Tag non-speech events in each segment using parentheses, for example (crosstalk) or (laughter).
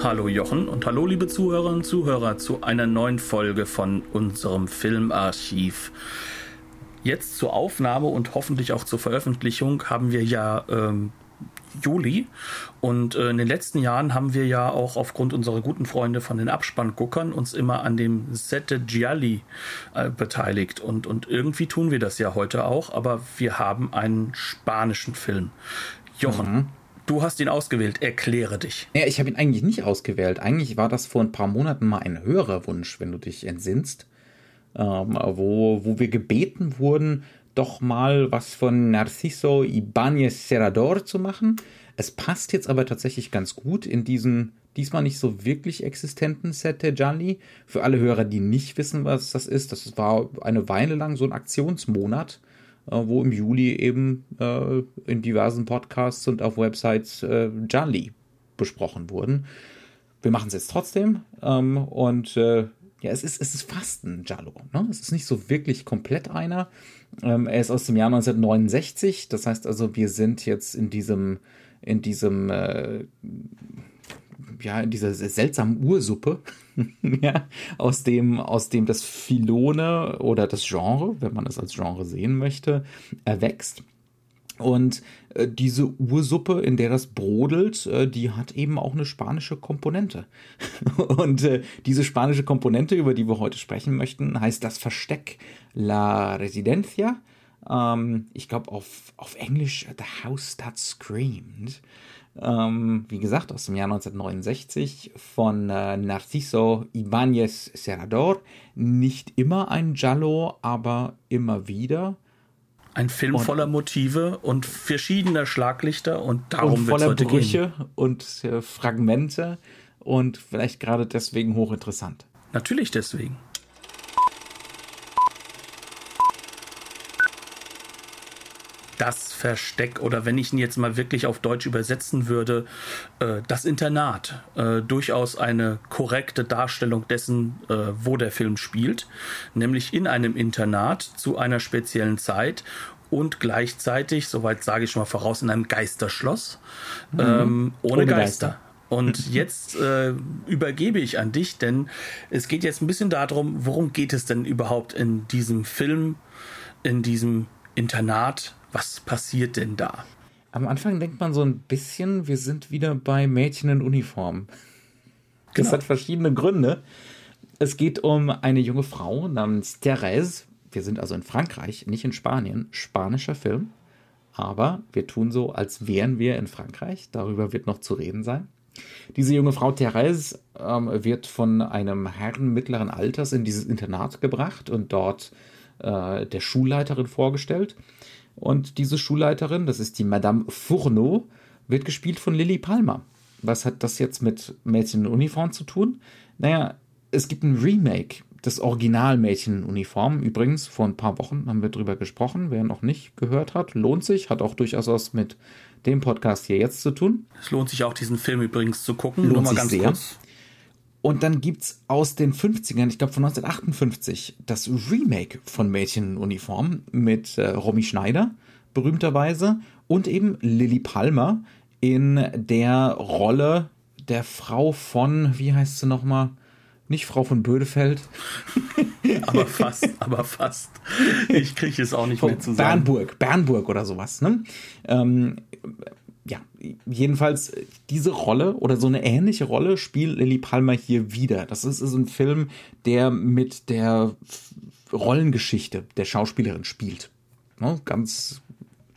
Hallo Jochen und hallo liebe Zuhörerinnen und Zuhörer zu einer neuen Folge von unserem Filmarchiv. Jetzt zur Aufnahme und hoffentlich auch zur Veröffentlichung haben wir ja ähm, Juli und äh, in den letzten Jahren haben wir ja auch aufgrund unserer guten Freunde von den Abspannguckern uns immer an dem Sette Gialli äh, beteiligt und, und irgendwie tun wir das ja heute auch, aber wir haben einen spanischen Film. Jochen, mhm. Du hast ihn ausgewählt, erkläre dich. Ja, ich habe ihn eigentlich nicht ausgewählt. Eigentlich war das vor ein paar Monaten mal ein höherer Wunsch, wenn du dich entsinnst, ähm, wo, wo wir gebeten wurden, doch mal was von Narciso Ibáñez Serrador zu machen. Es passt jetzt aber tatsächlich ganz gut in diesen diesmal nicht so wirklich existenten Set der Jolly. Für alle Hörer, die nicht wissen, was das ist, das war eine Weile lang so ein Aktionsmonat wo im Juli eben äh, in diversen Podcasts und auf Websites äh, Jolly besprochen wurden. Wir machen es jetzt trotzdem ähm, und äh, ja, es ist, es ist fast ein Jallo. Ne? Es ist nicht so wirklich komplett einer. Ähm, er ist aus dem Jahr 1969. Das heißt also, wir sind jetzt in diesem, in diesem, äh, ja, in dieser seltsamen Ursuppe, (laughs) ja, aus dem, aus dem das Filone oder das Genre, wenn man es als Genre sehen möchte, erwächst. Und äh, diese Ursuppe, in der das brodelt, äh, die hat eben auch eine spanische Komponente. (laughs) Und äh, diese spanische Komponente, über die wir heute sprechen möchten, heißt das Versteck La Residencia. Ähm, ich glaube auf, auf Englisch The House That Screamed. Ähm, wie gesagt, aus dem Jahr 1969 von äh, Narciso Ibáñez Serrador. Nicht immer ein Giallo, aber immer wieder. Ein Film und, voller Motive und verschiedener Schlaglichter und darum wird es heute Brüche gehen. und äh, Fragmente und vielleicht gerade deswegen hochinteressant. Natürlich deswegen. das Versteck oder wenn ich ihn jetzt mal wirklich auf Deutsch übersetzen würde, äh, das Internat. Äh, durchaus eine korrekte Darstellung dessen, äh, wo der Film spielt, nämlich in einem Internat zu einer speziellen Zeit und gleichzeitig, soweit sage ich schon mal voraus, in einem Geisterschloss mhm. ähm, ohne, ohne, Geister. Geister. Und (laughs) jetzt äh, übergebe ich an dich, denn es geht jetzt ein bisschen darum, worum geht es denn überhaupt in diesem Film, in diesem Internat was passiert denn da? Am Anfang denkt man so ein bisschen, wir sind wieder bei Mädchen in Uniform. Das genau. hat verschiedene Gründe. Es geht um eine junge Frau namens Therese. Wir sind also in Frankreich, nicht in Spanien. Spanischer Film. Aber wir tun so, als wären wir in Frankreich. Darüber wird noch zu reden sein. Diese junge Frau Therese ähm, wird von einem Herrn mittleren Alters in dieses Internat gebracht und dort äh, der Schulleiterin vorgestellt. Und diese Schulleiterin, das ist die Madame Fourneau, wird gespielt von Lily Palmer. Was hat das jetzt mit Mädchen in Uniform zu tun? Naja, es gibt ein Remake des Original Mädchen in Uniform. Übrigens, vor ein paar Wochen haben wir drüber gesprochen. Wer noch nicht gehört hat, lohnt sich. Hat auch durchaus was mit dem Podcast hier jetzt zu tun. Es lohnt sich auch, diesen Film übrigens zu gucken. Lohnt Nur mal ganz sehr. kurz. Und dann gibt es aus den 50ern, ich glaube von 1958, das Remake von Mädchen in Uniform mit äh, Romy Schneider, berühmterweise, und eben Lily Palmer in der Rolle der Frau von, wie heißt sie nochmal? Nicht Frau von Bödefeld. (laughs) aber fast, aber fast. Ich kriege es auch nicht von mehr zusammen. Bernburg, Bernburg oder sowas. Ne? Ähm, ja, jedenfalls diese Rolle oder so eine ähnliche Rolle spielt Lily Palmer hier wieder. Das ist, ist ein Film, der mit der Rollengeschichte der Schauspielerin spielt. Ne? Ganz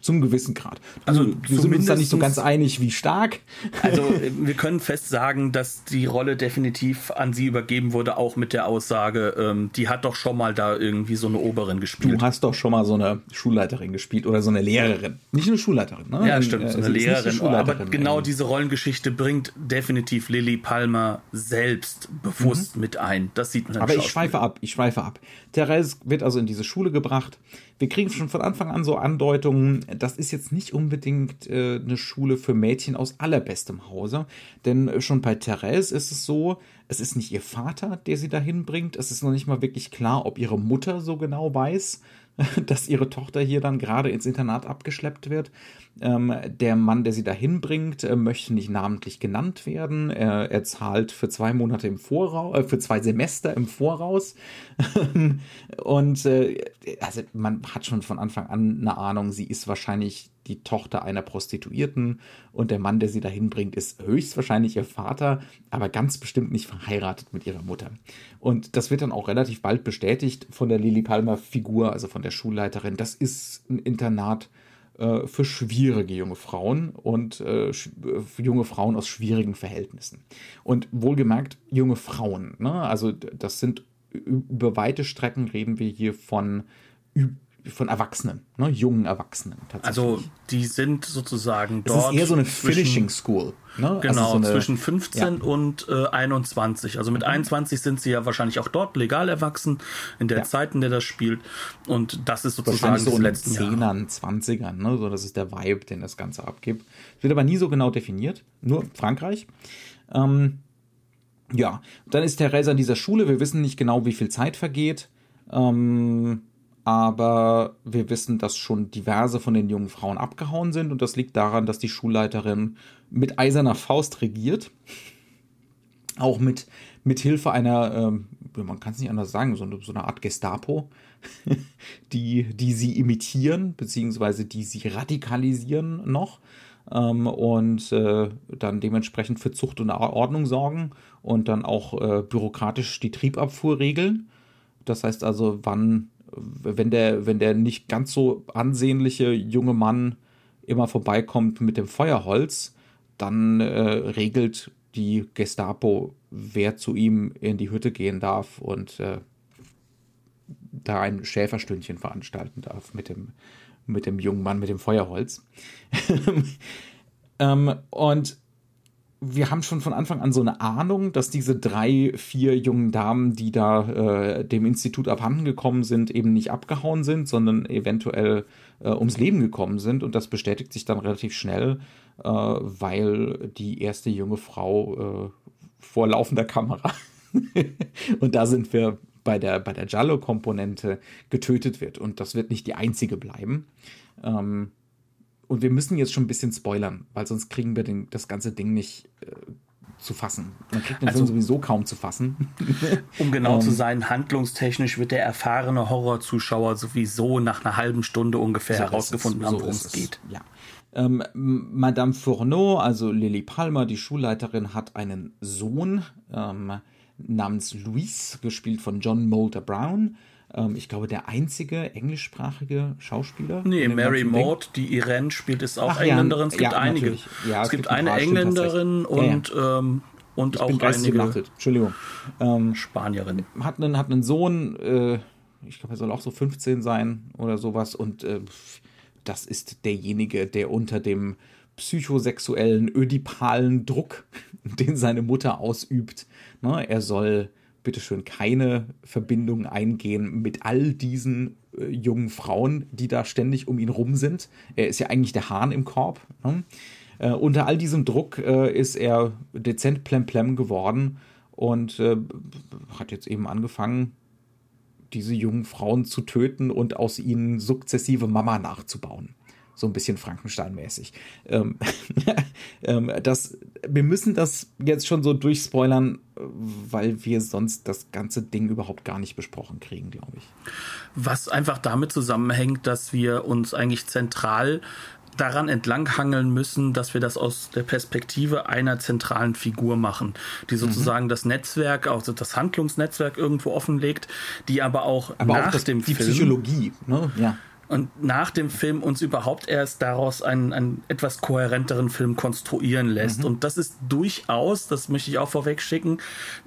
zum gewissen Grad. Also wir sind uns da nicht so ganz einig, wie stark. Also (laughs) wir können fest sagen, dass die Rolle definitiv an sie übergeben wurde, auch mit der Aussage, ähm, die hat doch schon mal da irgendwie so eine Oberin gespielt. Du hast doch schon mal so eine Schulleiterin gespielt oder so eine Lehrerin. Nicht eine Schulleiterin, ne? Ja, stimmt, so eine Lehrerin. Eine aber genau irgendwie. diese Rollengeschichte bringt definitiv Lily Palmer selbst bewusst mhm. mit ein. Das sieht man. Aber ich schweife ab, ich schweife ab. Therese wird also in diese Schule gebracht wir kriegen schon von Anfang an so Andeutungen, das ist jetzt nicht unbedingt äh, eine Schule für Mädchen aus allerbestem Hause. Denn schon bei Therese ist es so, es ist nicht ihr Vater, der sie dahin bringt. Es ist noch nicht mal wirklich klar, ob ihre Mutter so genau weiß, (laughs) dass ihre Tochter hier dann gerade ins Internat abgeschleppt wird. Ähm, der Mann, der sie dahin bringt, äh, möchte nicht namentlich genannt werden. Er, er zahlt für zwei Monate im Voraus, äh, für zwei Semester im Voraus. (laughs) und äh, also man hat schon von Anfang an eine Ahnung, sie ist wahrscheinlich die Tochter einer Prostituierten und der Mann, der sie dahin bringt, ist höchstwahrscheinlich ihr Vater, aber ganz bestimmt nicht verheiratet mit ihrer Mutter. Und das wird dann auch relativ bald bestätigt von der Lili Palmer Figur, also von der Schulleiterin. Das ist ein Internat äh, für schwierige junge Frauen und äh, für junge Frauen aus schwierigen Verhältnissen. Und wohlgemerkt junge Frauen. Ne? Also das sind über weite Strecken reden wir hier von von Erwachsenen, ne, jungen Erwachsenen tatsächlich. Also die sind sozusagen dort. Das ist eher so eine Finishing School. Ne? Also genau, also so eine, zwischen 15 ja. und äh, 21. Also mit mhm. 21 sind sie ja wahrscheinlich auch dort legal erwachsen, in der ja. Zeit, in der das spielt. Und das ist sozusagen so in den 10ern, 20ern, ne? so das ist der Vibe, den das Ganze abgibt. Wird aber nie so genau definiert, nur Frankreich. Ähm, ja, dann ist Theresa in dieser Schule, wir wissen nicht genau, wie viel Zeit vergeht. Ähm, aber wir wissen, dass schon diverse von den jungen Frauen abgehauen sind und das liegt daran, dass die Schulleiterin mit eiserner Faust regiert. Auch mit, mit Hilfe einer, ähm, man kann es nicht anders sagen, so eine, so eine Art Gestapo, (laughs) die, die sie imitieren, beziehungsweise die sie radikalisieren noch ähm, und äh, dann dementsprechend für Zucht und Ordnung sorgen und dann auch äh, bürokratisch die Triebabfuhr regeln. Das heißt also, wann wenn der, wenn der nicht ganz so ansehnliche junge Mann immer vorbeikommt mit dem Feuerholz, dann äh, regelt die Gestapo, wer zu ihm in die Hütte gehen darf und äh, da ein Schäferstündchen veranstalten darf mit dem, mit dem jungen Mann mit dem Feuerholz. (laughs) ähm, und wir haben schon von Anfang an so eine Ahnung, dass diese drei, vier jungen Damen, die da äh, dem Institut abhanden gekommen sind, eben nicht abgehauen sind, sondern eventuell äh, ums Leben gekommen sind. Und das bestätigt sich dann relativ schnell, äh, weil die erste junge Frau äh, vor laufender Kamera, (laughs) und da sind wir bei der, bei der Giallo-Komponente, getötet wird. Und das wird nicht die einzige bleiben. Ähm, und wir müssen jetzt schon ein bisschen spoilern, weil sonst kriegen wir den, das ganze Ding nicht äh, zu fassen. Man kriegt den also, Film sowieso kaum zu fassen. (laughs) um genau um, zu ähm, sein, handlungstechnisch wird der erfahrene Horrorzuschauer sowieso nach einer halben Stunde ungefähr so herausgefunden haben, worum es geht. Ja. Ähm, Madame Fourneau, also Lily Palmer, die Schulleiterin, hat einen Sohn ähm, namens Louis, gespielt von John Molder Brown ähm, ich glaube, der einzige englischsprachige Schauspieler. Nee, Mary Maud, die Irene spielt, ist auch Ach, Engländerin. Es gibt ja, einige. Ja, es, es, gibt, gibt eine Engländerin und, ähm, und ich auch bin einige. Gemachtet. Entschuldigung. Ähm, Spanierin. Hat einen, hat einen Sohn, äh, ich glaube, er soll auch so 15 sein oder sowas. Und äh, das ist derjenige, der unter dem psychosexuellen, ödipalen Druck, (laughs) den seine Mutter ausübt. Ne, er soll bitteschön keine Verbindung eingehen mit all diesen äh, jungen Frauen, die da ständig um ihn rum sind. Er ist ja eigentlich der Hahn im Korb. Ne? Äh, unter all diesem Druck äh, ist er dezent plemplem geworden und äh, hat jetzt eben angefangen, diese jungen Frauen zu töten und aus ihnen sukzessive Mama nachzubauen so ein bisschen Frankenstein-mäßig. Ähm, (laughs) ähm, das, wir müssen das jetzt schon so durchspoilern, weil wir sonst das ganze Ding überhaupt gar nicht besprochen kriegen, glaube ich. Was einfach damit zusammenhängt, dass wir uns eigentlich zentral daran entlanghangeln müssen, dass wir das aus der Perspektive einer zentralen Figur machen, die mhm. sozusagen mhm. das Netzwerk, also das Handlungsnetzwerk irgendwo offenlegt, die aber auch aber nach auch das, dem die Film, Psychologie, ne? ja und nach dem Film uns überhaupt erst daraus einen, einen etwas kohärenteren Film konstruieren lässt. Mhm. Und das ist durchaus, das möchte ich auch vorweg schicken,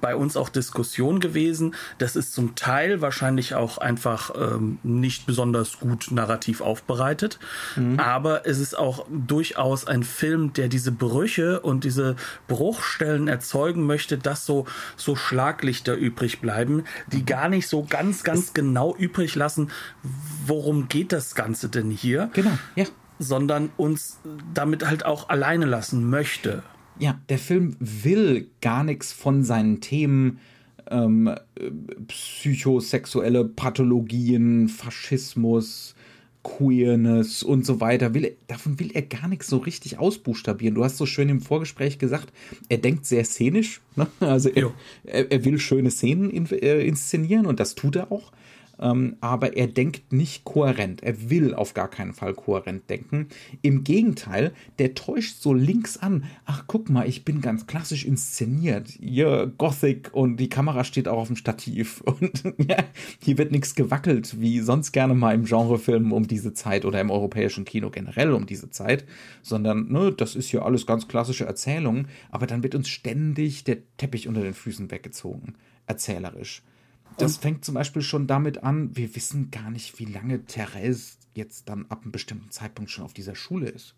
bei uns auch Diskussion gewesen. Das ist zum Teil wahrscheinlich auch einfach ähm, nicht besonders gut narrativ aufbereitet. Mhm. Aber es ist auch durchaus ein Film, der diese Brüche und diese Bruchstellen erzeugen möchte, dass so, so Schlaglichter übrig bleiben, die mhm. gar nicht so ganz, ganz es genau übrig lassen, worum geht das Ganze denn hier? Genau, ja. Sondern uns damit halt auch alleine lassen möchte. Ja, der Film will gar nichts von seinen Themen ähm, psychosexuelle Pathologien, Faschismus, Queerness und so weiter. Will er, davon will er gar nichts so richtig ausbuchstabieren. Du hast so schön im Vorgespräch gesagt, er denkt sehr szenisch. Ne? Also er, er, er, will schöne Szenen in, äh, inszenieren und das tut er auch ähm, aber er denkt nicht kohärent. Er will auf gar keinen Fall kohärent denken. Im Gegenteil, der täuscht so links an. Ach, guck mal, ich bin ganz klassisch inszeniert. Hier Gothic und die Kamera steht auch auf dem Stativ. (laughs) Und ja, hier wird nichts gewackelt, wie sonst gerne mal im Genrefilm um diese Zeit oder im europäischen Kino generell um diese Zeit, sondern ne, das ist ja alles ganz klassische Erzählung, aber dann wird uns ständig der Teppich unter den Füßen weggezogen, erzählerisch. Das fängt zum Beispiel schon damit an, wir wissen gar nicht, wie lange Therese jetzt dann ab einem bestimmten Zeitpunkt schon auf dieser Schule ist.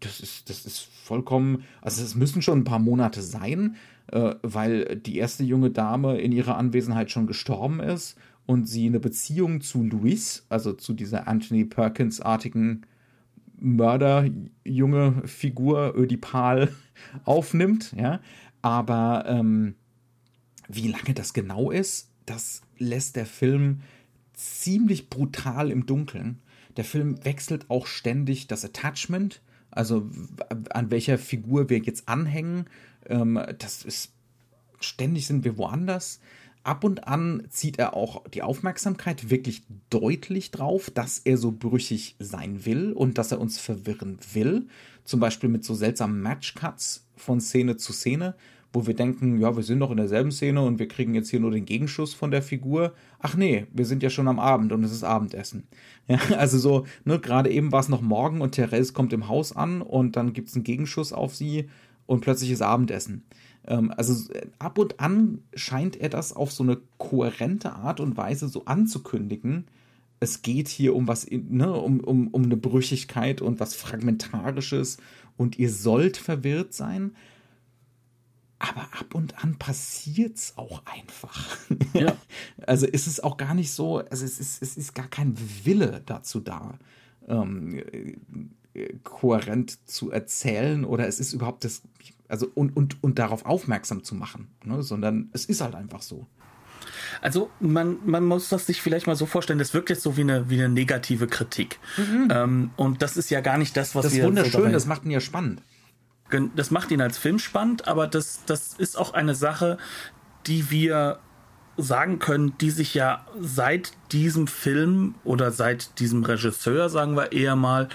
Das ist, das ist vollkommen, also es müssen schon ein paar Monate sein, äh, weil die erste junge Dame in ihrer Anwesenheit schon gestorben ist und sie eine Beziehung zu Louis, also zu dieser Anthony Perkins-artigen Mörder-junge Figur, Ödipal, (laughs) aufnimmt, ja. Aber ähm, wie lange das genau ist, das lässt der Film ziemlich brutal im Dunkeln. Der Film wechselt auch ständig das Attachment, also an welcher Figur wir jetzt anhängen. Ähm, das ist ständig sind wir woanders. Ab und an zieht er auch die Aufmerksamkeit wirklich deutlich drauf, dass er so brüchig sein will und dass er uns verwirren will. Zum Beispiel mit so seltsamen Matchcuts von Szene zu Szene, wo wir denken, ja, wir sind noch in derselben Szene und wir kriegen jetzt hier nur den Gegenschuss von der Figur. Ach nee, wir sind ja schon am Abend und es ist Abendessen. (laughs) Ja, also so, ne, gerade eben war es noch morgen und Therese kommt im Haus an und dann gibt es einen Gegenschuss auf sie und plötzlich ist Abendessen. Ähm, also ab und an scheint er das auf so eine kohärente Art und Weise so anzukündigen. Es geht hier um was, ne, um, um, um eine Brüchigkeit und was Fragmentarisches und ihr sollt verwirrt sein aber ab und an passiert's auch einfach. (laughs) Ja. also ist es auch gar nicht so, also es ist, es ist gar kein Wille dazu da, ähm, äh, kohärent zu erzählen oder es ist überhaupt das, also und, und, und darauf aufmerksam zu machen, ne? sondern es ist halt einfach so. Also man, man muss das sich vielleicht mal so vorstellen, das wirkt jetzt so wie eine, wie eine negative Kritik. Mhm. Ähm, und das ist ja gar nicht das, was das wir... Das ist wunderschön, so das macht ihn ja spannend das macht ihn als Film spannend, aber das, das ist auch eine Sache, die wir sagen können, die sich ja seit diesem Film oder seit diesem Regisseur, sagen wir eher mal,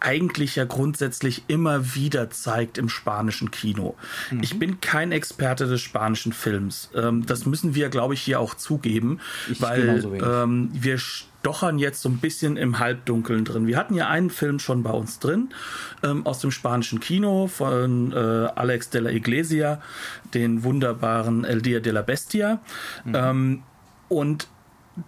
eigentlich ja grundsätzlich immer wieder zeigt im spanischen Kino. Mhm. Ich bin kein Experte des spanischen Films. Ähm, das müssen wir, glaube ich, hier auch zugeben, ich weil ähm, wir stochern jetzt so ein bisschen im Halbdunkeln drin. Wir hatten ja einen Film schon bei uns drin ähm, aus dem spanischen Kino von äh, Alex de la Iglesia, den wunderbaren El Dia de la Bestia. Mhm. Ähm, und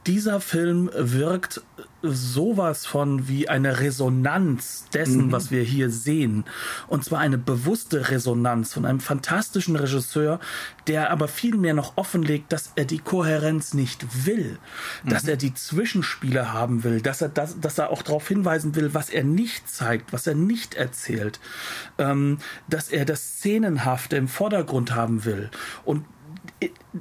dieser Film wirkt sowas von wie eine Resonanz dessen, mhm. was wir hier sehen. Und zwar eine bewusste Resonanz von einem fantastischen Regisseur, der aber vielmehr noch offenlegt, dass er die Kohärenz nicht will, mhm. dass er die Zwischenspiele haben will, dass er, das, dass er auch darauf hinweisen will, was er nicht zeigt, was er nicht erzählt, ähm, dass er das Szenenhafte im Vordergrund haben will. Und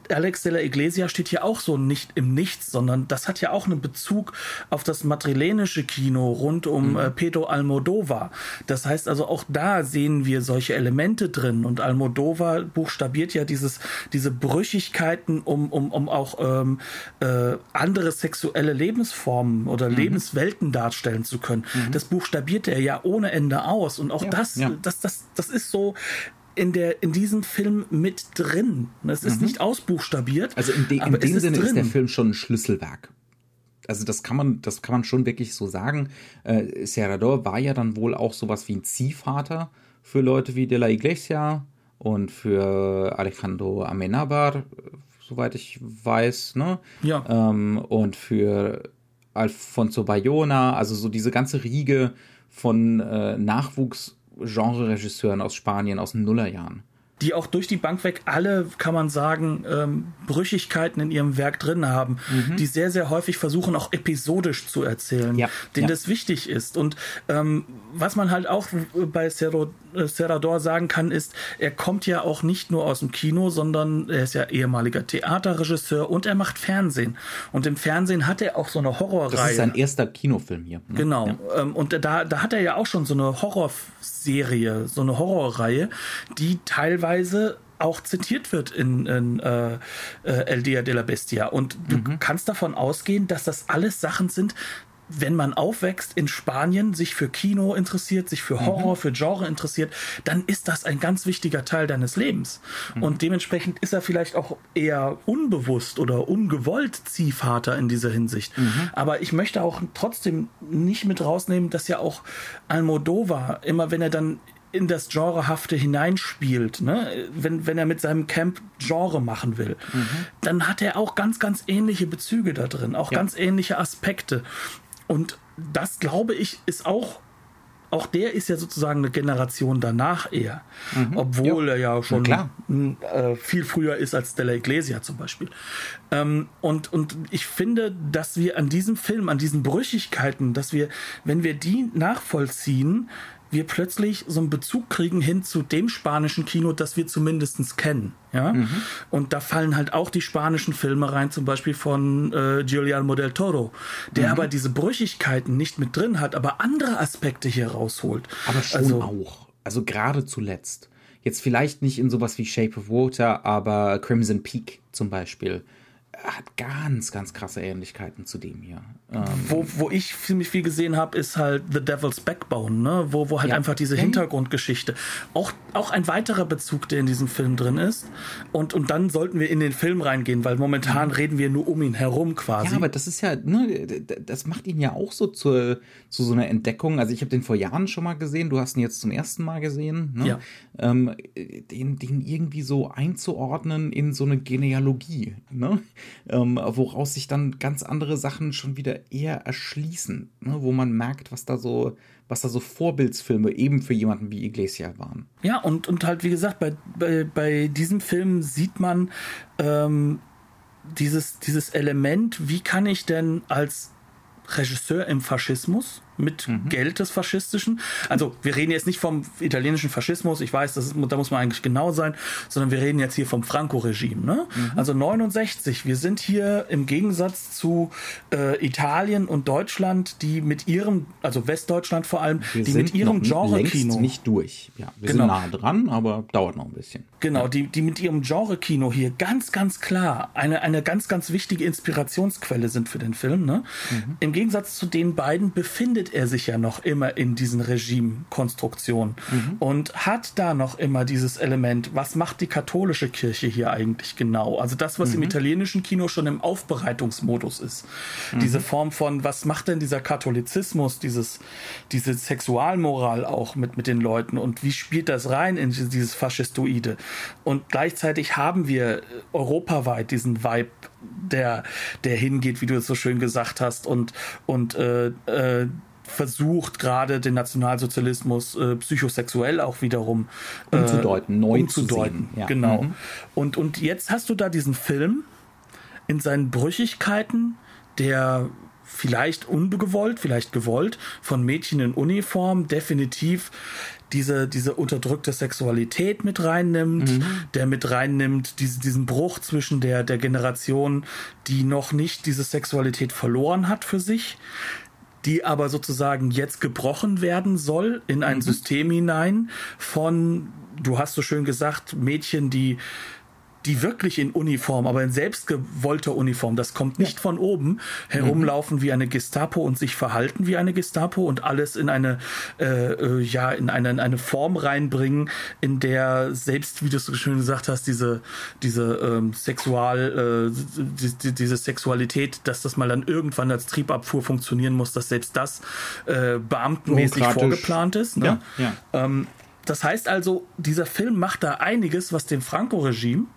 Alex de la Iglesia steht hier auch so nicht im Nichts, sondern das hat ja auch einen Bezug auf das madrilenische Kino rund um mhm. äh, Pedro Almodovar. Das heißt also auch da sehen wir solche Elemente drin und Almodovar buchstabiert ja dieses, diese Brüchigkeiten, um, um, um auch ähm, äh, andere sexuelle Lebensformen oder mhm. Lebenswelten darstellen zu können. Mhm. Das buchstabiert er ja ohne Ende aus und auch ja, das, ja. das, das, das ist so, in, der, in diesem Film mit drin. Es ist mhm. nicht ausbuchstabiert. Also in, de, in dem Sinne ist, ist, der Film schon ein Schlüsselwerk. also das kann man, das kann man schon wirklich so sagen. Äh, Serrador war ja dann wohl auch sowas wie ein Ziehvater für Leute wie De la Iglesia und für Alejandro Amenabar, soweit ich weiß, ne? Ja. Ähm, und für Alfonso Bayona, also so diese ganze Riege von äh, Nachwuchs-Genre-Regisseuren aus Spanien aus den Nullerjahren die auch durch die Bank weg alle, kann man sagen, ähm, Brüchigkeiten in ihrem Werk drin haben, mhm. die sehr, sehr häufig versuchen, auch episodisch zu erzählen, ja. denen ja. das wichtig ist. Und ähm, was man halt auch bei Cerro, äh, Serrador sagen kann, ist, er kommt ja auch nicht nur aus dem Kino, sondern er ist ja ehemaliger Theaterregisseur und er macht Fernsehen. Und im Fernsehen hat er auch so eine Horrorreihe. Das ist sein erster Kinofilm hier. Ne? Genau. Ja. Ähm, und da, da hat er ja auch schon so eine Horrorserie, so eine Horrorreihe, die teilweise teilweise auch zitiert wird in, in äh, äh, El Dia de la Bestia. Und du mhm. kannst davon ausgehen, dass das alles Sachen sind, wenn man aufwächst in Spanien, sich für Kino interessiert, sich für Horror, mhm. für Genre interessiert, dann ist das ein ganz wichtiger Teil deines Lebens. Mhm. Und dementsprechend ist er vielleicht auch eher unbewusst oder ungewollt Ziehvater in dieser Hinsicht. Mhm. Aber ich möchte auch trotzdem nicht mit rausnehmen, dass ja auch Almodovar, immer wenn er dann in das Genrehafte hineinspielt, ne? wenn, wenn er mit seinem Camp Genre machen will, mhm. dann hat er auch ganz, ganz ähnliche Bezüge da drin, auch ja. ganz ähnliche Aspekte. Und das, glaube ich, ist auch, auch der ist ja sozusagen eine Generation danach eher, mhm. obwohl ja. er ja schon ja, äh, viel früher ist als Della Iglesia zum Beispiel. Ähm, und, und ich finde, dass wir an diesem Film, an diesen Brüchigkeiten, dass wir, wenn wir die nachvollziehen, wir plötzlich so einen Bezug kriegen hin zu dem spanischen Kino, das wir zumindest kennen. Ja? Mhm. Und da fallen halt auch die spanischen Filme rein, zum Beispiel von äh, Giuliano del Toro, der mhm. aber diese Brüchigkeiten nicht mit drin hat, aber andere Aspekte hier rausholt. Aber schon also, auch. Also gerade zuletzt. Jetzt vielleicht nicht in sowas wie Shape of Water, aber Crimson Peak zum Beispiel hat ganz, ganz krasse Ähnlichkeiten zu dem hier. Ähm wo, wo ich ziemlich viel gesehen habe, ist halt The Devil's Backbone, ne? wo, wo halt ja. einfach diese Hintergrundgeschichte. Auch, auch ein weiterer Bezug, der in diesem Film drin ist. Und, und dann sollten wir in den Film reingehen, weil momentan mhm. reden wir nur um ihn herum quasi. Ja, aber das ist ja, ne, das macht ihn ja auch so zur, zu so einer Entdeckung. Also ich habe den vor Jahren schon mal gesehen, du hast ihn jetzt zum ersten Mal gesehen. Ne? Ja. Ähm, den, den irgendwie so einzuordnen in so eine Genealogie. Ne? Ähm, woraus sich dann ganz andere Sachen schon wieder eher erschließen, ne? wo man merkt, was da so, was da so Vorbildsfilme eben für jemanden wie Iglesia waren. Ja, und, und halt, wie gesagt, bei, bei, bei diesem Film sieht man ähm, dieses, dieses Element, wie kann ich denn als Regisseur im Faschismus mit mhm. Geld des Faschistischen. Also wir reden jetzt nicht vom italienischen Faschismus, ich weiß, das ist, da muss man eigentlich genau sein, sondern wir reden jetzt hier vom Franco-Regime. Ne? Mhm. Also 69, wir sind hier im Gegensatz zu äh, Italien und Deutschland, die mit ihrem, also Westdeutschland vor allem, wir die mit ihrem Genre-Kino. nicht durch. Ja, wir genau. sind nah dran, aber dauert noch ein bisschen. Genau, die, die mit ihrem Genre-Kino hier ganz, ganz klar eine, eine ganz, ganz wichtige Inspirationsquelle sind für den Film. Ne? Mhm. Im Gegensatz zu den beiden befindet er sich ja noch immer in diesen Regimekonstruktionen mhm. und hat da noch immer dieses Element, was macht die katholische Kirche hier eigentlich genau? Also das, was mhm. im italienischen Kino schon im Aufbereitungsmodus ist. Mhm. Diese Form von, was macht denn dieser Katholizismus, dieses, diese Sexualmoral auch mit, mit den Leuten und wie spielt das rein in dieses Faschistoide? Und gleichzeitig haben wir europaweit diesen Vibe der, der hingeht, wie du es so schön gesagt hast, und, und äh, äh, versucht gerade den Nationalsozialismus äh, psychosexuell auch wiederum äh, umzudeuten, neu umzudeuten. Ja. Genau. Mhm. Und, und jetzt hast du da diesen Film in seinen Brüchigkeiten, der vielleicht ungewollt, vielleicht gewollt, von Mädchen in Uniform definitiv diese, diese unterdrückte Sexualität mit reinnimmt, mhm. der mit reinnimmt diese, diesen Bruch zwischen der, der Generation, die noch nicht diese Sexualität verloren hat für sich, die aber sozusagen jetzt gebrochen werden soll in ein mhm. System hinein von, du hast so schön gesagt, Mädchen, die die wirklich in Uniform, aber in selbstgewollter Uniform, das kommt nicht ja. von oben, herumlaufen mhm. wie eine Gestapo und sich verhalten wie eine Gestapo und alles in eine, äh, äh, ja, in eine, in eine Form reinbringen, in der selbst, wie du so schön gesagt hast, diese, diese ähm, Sexual, äh, die, diese Sexualität, dass das mal dann irgendwann als Triebabfuhr funktionieren muss, dass selbst das äh, beamtenmäßig vorgeplant ist. Ne? Ja, ja. Ähm, das heißt also, dieser Film macht da einiges, was dem Franco-Regime,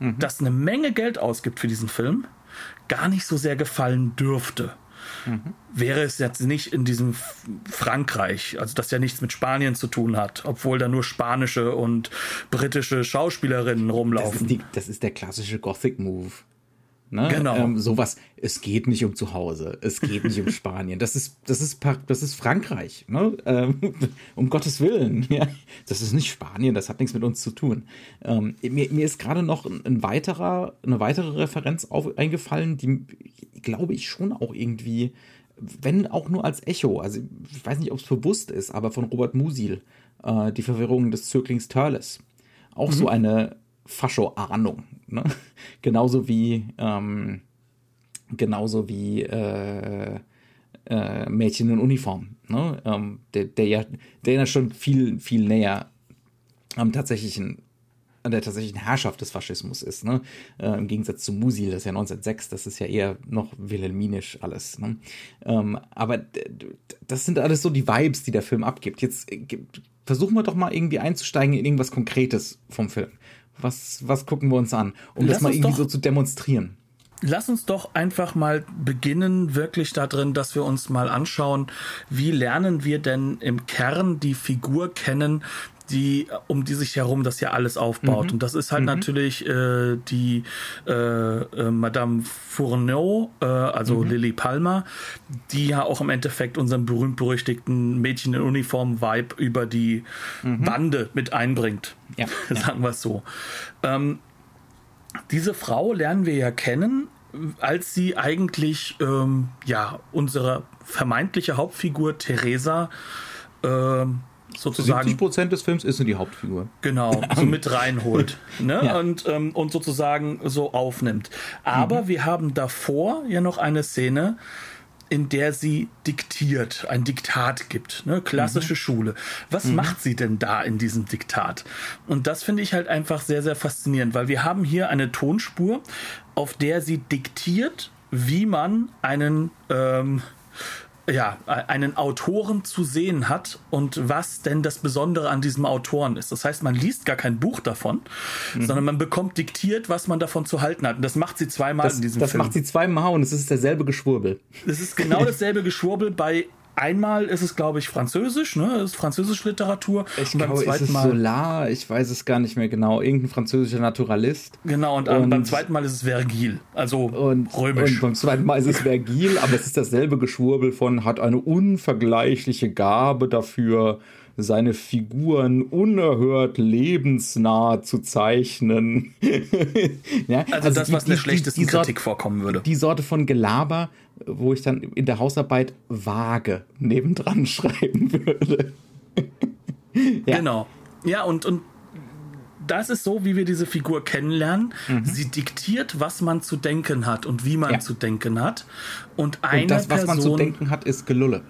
mhm. das eine Menge Geld ausgibt für diesen Film, gar nicht so sehr gefallen dürfte. Mhm. Wäre es jetzt nicht in diesem Frankreich, also das ja nichts mit Spanien zu tun hat, obwohl da nur spanische und britische Schauspielerinnen rumlaufen. Das ist, die, das ist der klassische Gothic-Move. Ne? Genau. Ähm, sowas, es geht nicht um zu Hause, es geht nicht um (laughs) Spanien. Das ist, das ist, das ist Frankreich. Ne? Ähm, (laughs) um Gottes Willen. (laughs) Ja? Das ist nicht Spanien, das hat nichts mit uns zu tun. Ähm, mir, mir ist gerade noch ein weiterer, eine weitere Referenz auf, eingefallen, die, glaube ich, schon auch irgendwie, wenn auch nur als Echo, also ich weiß nicht, ob es bewusst ist, aber von Robert Musil, äh, die Verwirrung des Zirklings Turles. Auch mhm. so eine Fascho-Ahnung. Ne? (laughs) genauso wie, ähm, genauso wie äh, äh, Mädchen in Uniform, ne? ähm, der, der, ja, der ja schon viel, viel näher am tatsächlichen an der tatsächlichen Herrschaft des Faschismus ist, ne? Äh, Im Gegensatz zu Musil, das ist ja 1906, das ist ja eher noch wilhelminisch alles. Ne? Ähm, aber das sind alles so die Vibes, die der Film abgibt. Jetzt äh, versuchen wir doch mal irgendwie einzusteigen in irgendwas Konkretes vom Film. Was, was gucken wir uns an, um Lass das mal irgendwie doch, so zu demonstrieren? Lass uns doch einfach mal beginnen, wirklich da drin, dass wir uns mal anschauen, wie lernen wir denn im Kern die Figur kennen, die um die sich herum das ja alles aufbaut. Mhm. Und das ist halt mhm. natürlich äh, die äh, äh, Madame Fourneau, äh, also mhm. Lily Palmer, die ja auch im Endeffekt unseren berühmt-berüchtigten Mädchen in Uniform-Vibe über die mhm. Bande mit einbringt. Ja. (laughs) Sagen wir es so. Ähm, diese Frau lernen wir ja kennen, als sie eigentlich ähm, ja unsere vermeintliche Hauptfigur Theresa ähm, sozusagen. 70 Prozent des Films ist sie die Hauptfigur. Genau, so mit reinholt. ne? Ja. Und, ähm, und sozusagen so aufnimmt. Aber mhm. wir haben davor ja noch eine Szene, in der sie diktiert, ein Diktat gibt, ne? klassische mhm. Schule. Was mhm. macht sie denn da in diesem Diktat? Und das finde ich halt einfach sehr, sehr faszinierend, weil wir haben hier eine Tonspur, auf der sie diktiert, wie man einen ähm, ja, einen Autoren zu sehen hat und was denn das Besondere an diesem Autoren ist. Das heißt, man liest gar kein Buch davon, mhm. sondern man bekommt diktiert, was man davon zu halten hat. Und das macht sie zweimal das, in diesem das Film. Das macht sie zweimal und es ist derselbe Geschwurbel. Es ist genau (laughs) dasselbe Geschwurbel bei Einmal ist es, glaube ich, Französisch, ne? Das ist französische Literatur. Ich und glaube, ist es Mal Solar, ich weiß es gar nicht mehr genau. Irgendein französischer Naturalist. Genau, und, und beim zweiten Mal ist es Vergil, also und, römisch. Und beim zweiten Mal ist es Vergil, aber es ist dasselbe Geschwurbel von, hat eine unvergleichliche Gabe dafür, seine Figuren unerhört lebensnah zu zeichnen. (laughs) ja, also, also, das, was die, der schlechtesten die, die Kritik vorkommen würde. Die Sorte von Gelaber, wo ich dann in der Hausarbeit vage nebendran (laughs) schreiben würde. ja. Genau. Ja, und, und das ist so, wie wir diese Figur kennenlernen. Mhm. Sie diktiert, was man zu denken hat und wie man ja. zu denken hat. Und eine und das, was Person, man zu denken hat, ist Gelulle.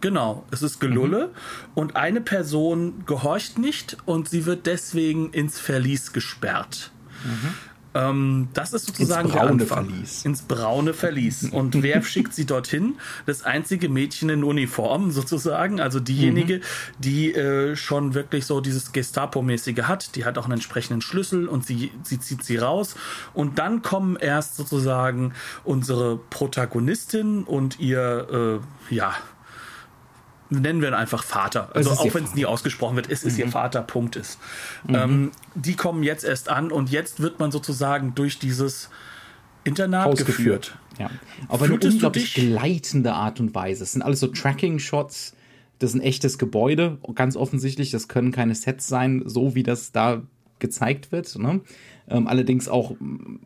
Genau, es ist Gelulle mhm. und eine Person gehorcht nicht und sie wird deswegen ins Verlies gesperrt. Mhm. Ähm, das ist sozusagen ins braune. Verlies. Ins braune Verlies. Und wer (laughs) schickt sie dorthin? Das einzige Mädchen in Uniform sozusagen, also diejenige, mhm. die äh, schon wirklich so dieses Gestapo-mäßige hat. Die hat auch einen entsprechenden Schlüssel und sie, sie zieht sie raus. Und dann kommen erst sozusagen unsere Protagonistin und ihr, äh, ja, nennen wir ihn einfach Vater. Also auch wenn es nie ausgesprochen wird, es ist mhm. ihr Vater, Punkt ist. Mhm. Ähm, die kommen jetzt erst an und jetzt wird man sozusagen durch dieses Internat Ausgeführt. geführt. Ja. Auf eine unglaublich gleitende Art und Weise. Es sind alles so Tracking-Shots. Das ist ein echtes Gebäude, ganz offensichtlich. Das können keine Sets sein, so wie das da gezeigt wird. Ne? Ähm, allerdings auch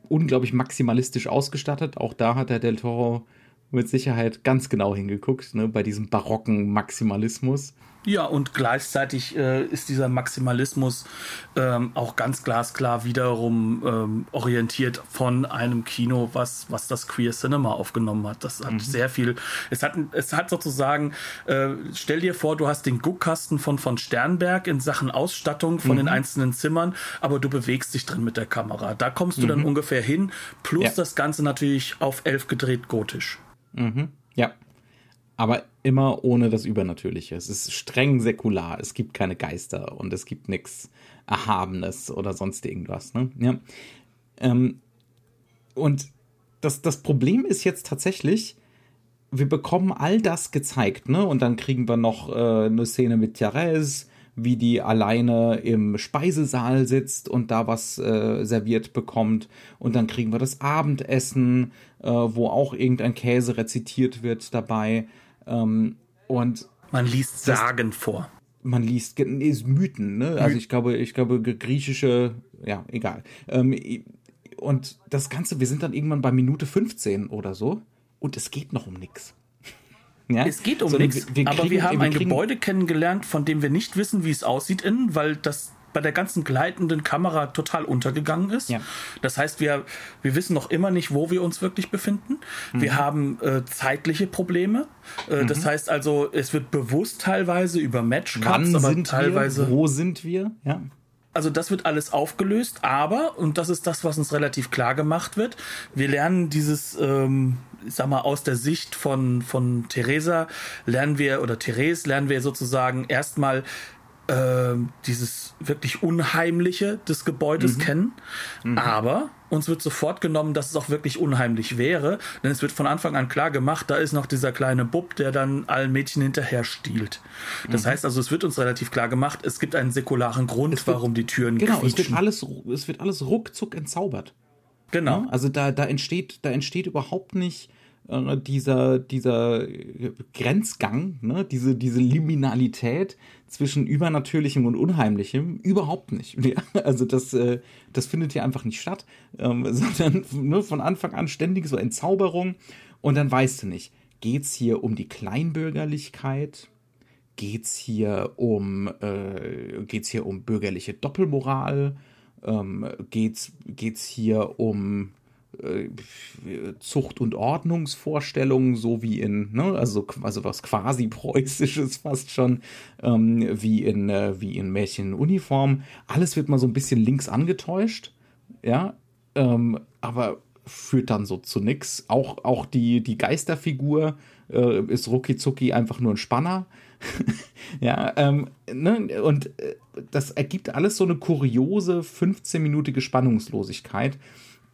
unglaublich maximalistisch ausgestattet. Auch da hat der Del Toro mit Sicherheit ganz genau hingeguckt, ne, bei diesem barocken Maximalismus. Ja, und gleichzeitig äh, ist dieser Maximalismus ähm, auch ganz glasklar wiederum ähm, orientiert von einem Kino, was, was das Queer Cinema aufgenommen hat. Das hat mhm. sehr viel. Es hat, es hat sozusagen, äh, stell dir vor, du hast den Guckkasten von von Sternberg in Sachen Ausstattung von mhm. den einzelnen Zimmern, aber du bewegst dich drin mit der Kamera. Da kommst du mhm. dann ungefähr hin, plus ja. das Ganze natürlich auf elf gedreht gotisch. Mhm. Ja, aber immer ohne das Übernatürliche. Es ist streng säkular. Es gibt keine Geister und es gibt nichts Erhabenes oder sonst irgendwas. Ne? Ja. Ähm, und das, das Problem ist jetzt tatsächlich, wir bekommen all das gezeigt, ne? Und dann kriegen wir noch äh, eine Szene mit Therese, wie die alleine im Speisesaal sitzt und da was äh, serviert bekommt. Und dann kriegen wir das Abendessen, äh, wo auch irgendein Käse rezitiert wird dabei. Ähm, und man liest Sagen vor. Man liest ist Mythen, ne? Also ich glaube, ich glaube griechische, ja, egal. Ähm, und das Ganze, wir sind dann irgendwann bei Minute 15 oder so und es geht noch um nichts. (laughs) Ja? Es geht um nichts, aber wir haben wir ein Gebäude kennengelernt, von dem wir nicht wissen, wie es aussieht innen, weil das bei der ganzen gleitenden Kamera total untergegangen ist. Ja. Das heißt, wir, wir wissen noch immer nicht, wo wir uns wirklich befinden. Mhm. Wir haben äh, zeitliche Probleme. Äh, mhm. Das heißt also, es wird bewusst teilweise über Matchcuts, aber teilweise. Wir? Wo sind wir? Ja. Also das wird alles aufgelöst, aber, und das ist das, was uns relativ klar gemacht wird, wir lernen dieses, ähm, ich sag mal, aus der Sicht von, von Theresa lernen wir, oder Therese lernen wir sozusagen erstmal äh, dieses wirklich Unheimliche des Gebäudes mhm. kennen. Mhm. Aber uns wird sofort genommen, dass es auch wirklich unheimlich wäre, denn es wird von Anfang an klar gemacht, da ist noch dieser kleine Bub, der dann allen Mädchen hinterher stiehlt. Das mhm. heißt also, es wird uns relativ klar gemacht, es gibt einen säkularen Grund, wird, warum die Türen Genau, quietschen. es wird alles, es wird alles ruckzuck entzaubert. Genau. Ja, also da, da entsteht, da entsteht überhaupt nicht äh, dieser, dieser Grenzgang, ne? diese, diese Liminalität zwischen Übernatürlichem und Unheimlichem überhaupt nicht. (laughs) Also das, äh, das findet hier einfach nicht statt, ähm, (laughs) sondern nur von Anfang an ständig so Entzauberung und dann weißt du nicht, geht's hier um die Kleinbürgerlichkeit? Geht's hier um, äh, hier um bürgerliche Doppelmoral? Ähm, geht's, geht's hier um äh, Zucht- und Ordnungsvorstellungen, so wie in, ne, also, also was quasi preußisches fast schon, ähm, wie in, äh, wie in Märchenuniform. Alles wird mal so ein bisschen links angetäuscht, ja, ähm, aber führt dann so zu nix. Auch, auch die, die Geisterfigur äh, ist rucki zucki einfach nur ein Spanner. (laughs) ja, ähm, ne, und äh, das ergibt alles so eine kuriose 15-minütige Spannungslosigkeit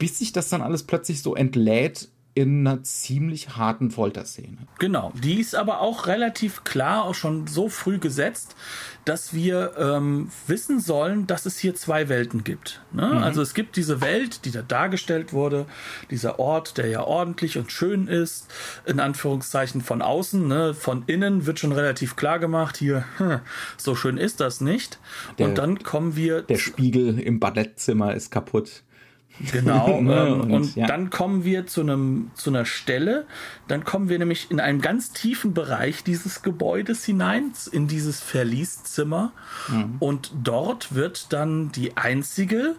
bis sich das dann alles plötzlich so entlädt in einer ziemlich harten Folterszene. Genau, die ist aber auch relativ klar auch schon so früh gesetzt, dass wir ähm, wissen sollen, dass es hier zwei Welten gibt. Ne? Mhm. Also es gibt diese Welt, die da dargestellt wurde, dieser Ort, der ja ordentlich und schön ist, in Anführungszeichen von außen, ne? von innen wird schon relativ klar gemacht, hier, hm, so schön ist das nicht. Der, und dann kommen wir. Der Spiegel im Ballettzimmer ist kaputt. Genau. (laughs) Ne, ähm, und, und ja. dann kommen wir zu einem zu einer Stelle. Dann kommen wir nämlich in einen ganz tiefen Bereich dieses Gebäudes hinein, in dieses Verlieszimmer. Mhm. Und dort wird dann die einzige,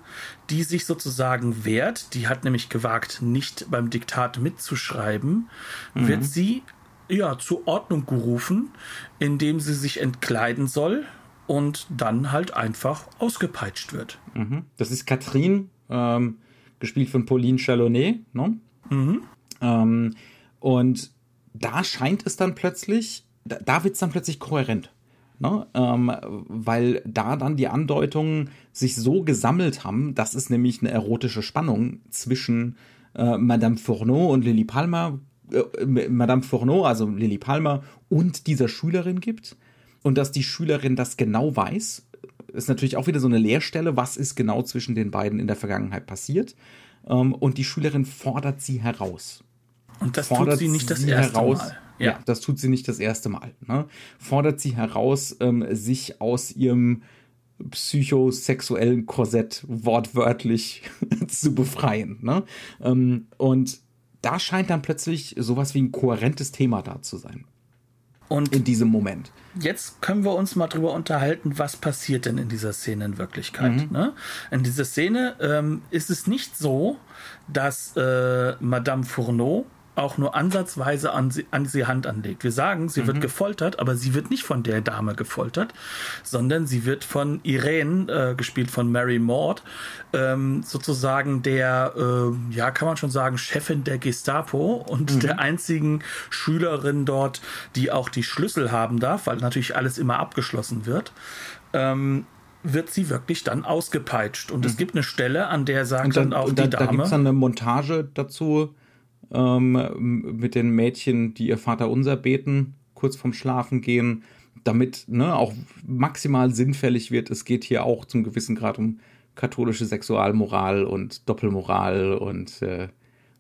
die sich sozusagen wehrt, die hat nämlich gewagt, nicht beim Diktat mitzuschreiben, mhm. wird sie ja zur Ordnung gerufen, indem sie sich entkleiden soll und dann halt einfach ausgepeitscht wird. Mhm. Das ist Katrin. Ähm, gespielt von Pauline Chalonnet. Ne? Mhm. Ähm, und da scheint es dann plötzlich, da, da wird es dann plötzlich kohärent. Ne? Ähm, weil da dann die Andeutungen sich so gesammelt haben, dass es nämlich eine erotische Spannung zwischen äh, Madame Fourneau und Lily Palmer, äh, Madame Fourneau, also Lily Palmer und dieser Schülerin gibt. Und dass die Schülerin das genau weiß ist natürlich auch wieder so eine Leerstelle, was ist genau zwischen den beiden in der Vergangenheit passiert. Ähm, und die Schülerin fordert sie heraus. Und das fordert tut sie nicht das erste heraus, Mal. Ja. ja. das tut sie nicht das erste Mal. Ne? Fordert sie heraus, ähm, sich aus ihrem psychosexuellen Korsett wortwörtlich (laughs) zu befreien. Ne? Ähm, und da scheint dann plötzlich sowas wie ein kohärentes Thema da zu sein. Und in diesem Moment. Jetzt können wir uns mal drüber unterhalten, was passiert denn in dieser Szene in Wirklichkeit. Mhm. Ne? In dieser Szene ähm, ist es nicht so, dass äh, Madame Fourneau auch nur ansatzweise an sie, an sie Hand anlegt. Wir sagen, sie mhm. wird gefoltert, aber sie wird nicht von der Dame gefoltert, sondern sie wird von Irene, äh, gespielt von Mary Maud, ähm, sozusagen der, äh, ja, kann man schon sagen, Chefin der Gestapo und mhm. der einzigen Schülerin dort, die auch die Schlüssel haben darf, weil natürlich alles immer abgeschlossen wird. Ähm, wird sie wirklich dann ausgepeitscht. Und mhm. es gibt eine Stelle, an der sagt dann, dann, auch die da, Dame. Da gibt es dann eine Montage dazu, ähm, mit den Mädchen, die ihr Vater unser beten, kurz vorm Schlafen gehen, damit ne, auch maximal sinnfällig wird. Es geht hier auch zum gewissen Grad um katholische Sexualmoral und Doppelmoral und äh,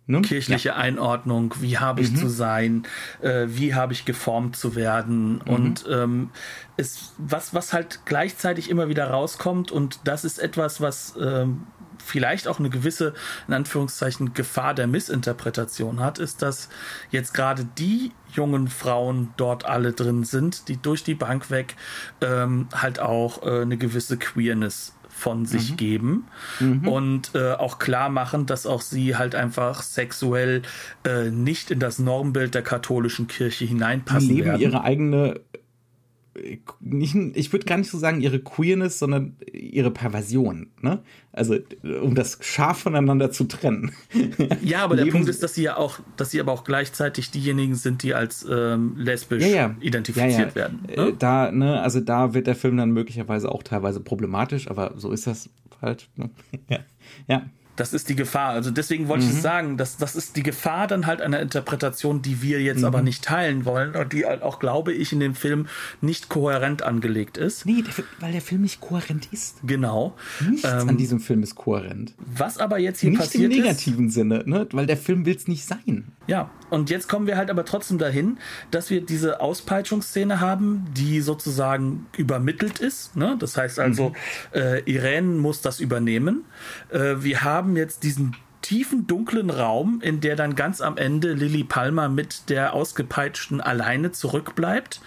ne? kirchliche ja. Einordnung, wie habe ich mhm. zu sein, äh, wie habe ich geformt zu werden mhm. und ähm, es, was, was halt gleichzeitig immer wieder rauskommt und das ist etwas, was ähm, vielleicht auch eine gewisse, in Anführungszeichen, Gefahr der Missinterpretation hat, ist, dass jetzt gerade die jungen Frauen dort alle drin sind, die durch die Bank weg ähm, halt auch äh, eine gewisse Queerness von sich mhm. geben mhm. und äh, auch klar machen, dass auch sie halt einfach sexuell äh, nicht in das Normbild der katholischen Kirche hineinpassen. Die leben werden. ihre eigene nicht, ich würde gar nicht so sagen ihre Queerness, sondern ihre Perversion. Ne? Also um das scharf voneinander zu trennen. (laughs) Ja, aber der Punkt ist, dass sie ja auch, dass sie aber auch gleichzeitig diejenigen sind, die als ähm, lesbisch ja, ja. identifiziert ja, werden. Ne? Äh, da, ne, also da wird der Film dann möglicherweise auch teilweise problematisch, aber so ist das halt. Ne? (laughs) ja. Das ist die Gefahr. Also deswegen wollte mhm. ich sagen, dass das ist die Gefahr dann halt einer Interpretation, die wir jetzt mhm. aber nicht teilen wollen und die halt auch, glaube ich, in dem Film nicht kohärent angelegt ist. Nee, weil der Film nicht kohärent ist. Genau. Nichts ähm, an diesem Film ist kohärent. Was aber jetzt hier nicht passiert ist. Nicht im negativen ist, Sinne, ne? weil der Film will es nicht sein. Ja, und jetzt kommen wir halt aber trotzdem dahin, dass wir diese Auspeitschungsszene haben, die sozusagen übermittelt ist. Ne? Das heißt also, mhm. äh, Irene muss das übernehmen. Äh, wir haben jetzt diesen tiefen, dunklen Raum, in der dann ganz am Ende Lily Palmer mit der Ausgepeitschten alleine zurückbleibt.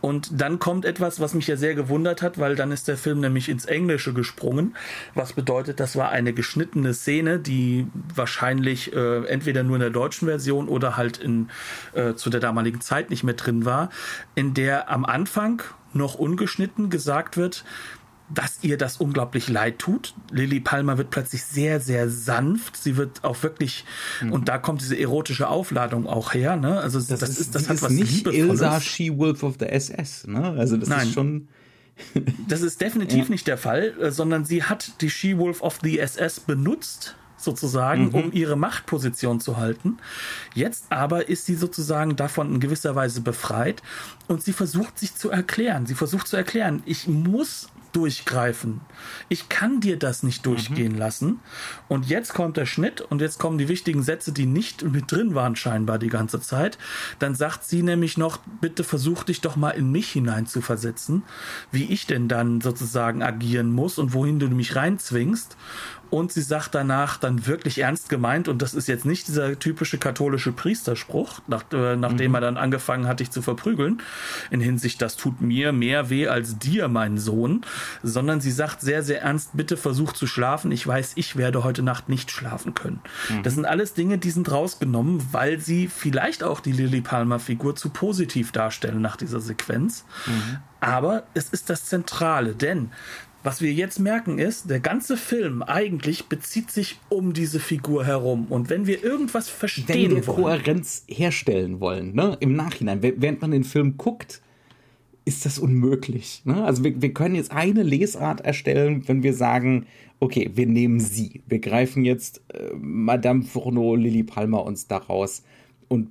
Und dann kommt etwas, was mich ja sehr gewundert hat, weil dann ist der Film nämlich ins Englische gesprungen, was bedeutet, das war eine geschnittene Szene, die wahrscheinlich äh, entweder nur in der deutschen Version oder halt in, äh, zu der damaligen Zeit nicht mehr drin war, in der am Anfang noch ungeschnitten gesagt wird, dass ihr das unglaublich leid tut. Lily Palmer wird plötzlich sehr, sehr sanft. Sie wird auch wirklich, mhm. und da kommt diese erotische Aufladung auch her. Ne? Also das, das ist, das hat ist was nicht Ilsa She-Wolf of the SS. Ne? Also das Nein. ist schon. (laughs) das ist definitiv ja. nicht der Fall, äh, sondern sie hat die She-Wolf of the SS benutzt sozusagen, mhm. um ihre Machtposition zu halten. Jetzt aber ist sie sozusagen davon in gewisser Weise befreit und sie versucht sich zu erklären. Sie versucht zu erklären, ich muss durchgreifen. Ich kann dir das nicht durchgehen mhm. lassen. Und jetzt kommt der Schnitt und jetzt kommen die wichtigen Sätze, die nicht mit drin waren scheinbar die ganze Zeit. Dann sagt sie nämlich noch, bitte versuch dich doch mal in mich hinein zu versetzen, wie ich denn dann sozusagen agieren muss und wohin du mich reinzwingst. Und sie sagt danach dann wirklich ernst gemeint, und das ist jetzt nicht dieser typische katholische Priesterspruch, nach, äh, nachdem mhm. er dann angefangen hat, dich zu verprügeln, in Hinsicht, das tut mir mehr weh als dir, mein Sohn, sondern sie sagt sehr, sehr ernst, bitte versuch zu schlafen, ich weiß, ich werde heute Nacht nicht schlafen können. Mhm. Das sind alles Dinge, die sind rausgenommen, weil sie vielleicht auch die Lily Palmer-Figur zu positiv darstellen nach dieser Sequenz. Mhm. Aber es ist das Zentrale, denn was wir jetzt merken ist, der ganze Film eigentlich bezieht sich um diese Figur herum. Und wenn wir irgendwas verstehen wenn wir wollen, Kohärenz herstellen wollen, ne, im Nachhinein, während man den Film guckt, ist das unmöglich. Ne? Also wir, wir können jetzt eine Lesart erstellen, wenn wir sagen, okay, wir nehmen sie. Wir greifen jetzt äh, Madame Fourneau, Lily Palmer uns daraus und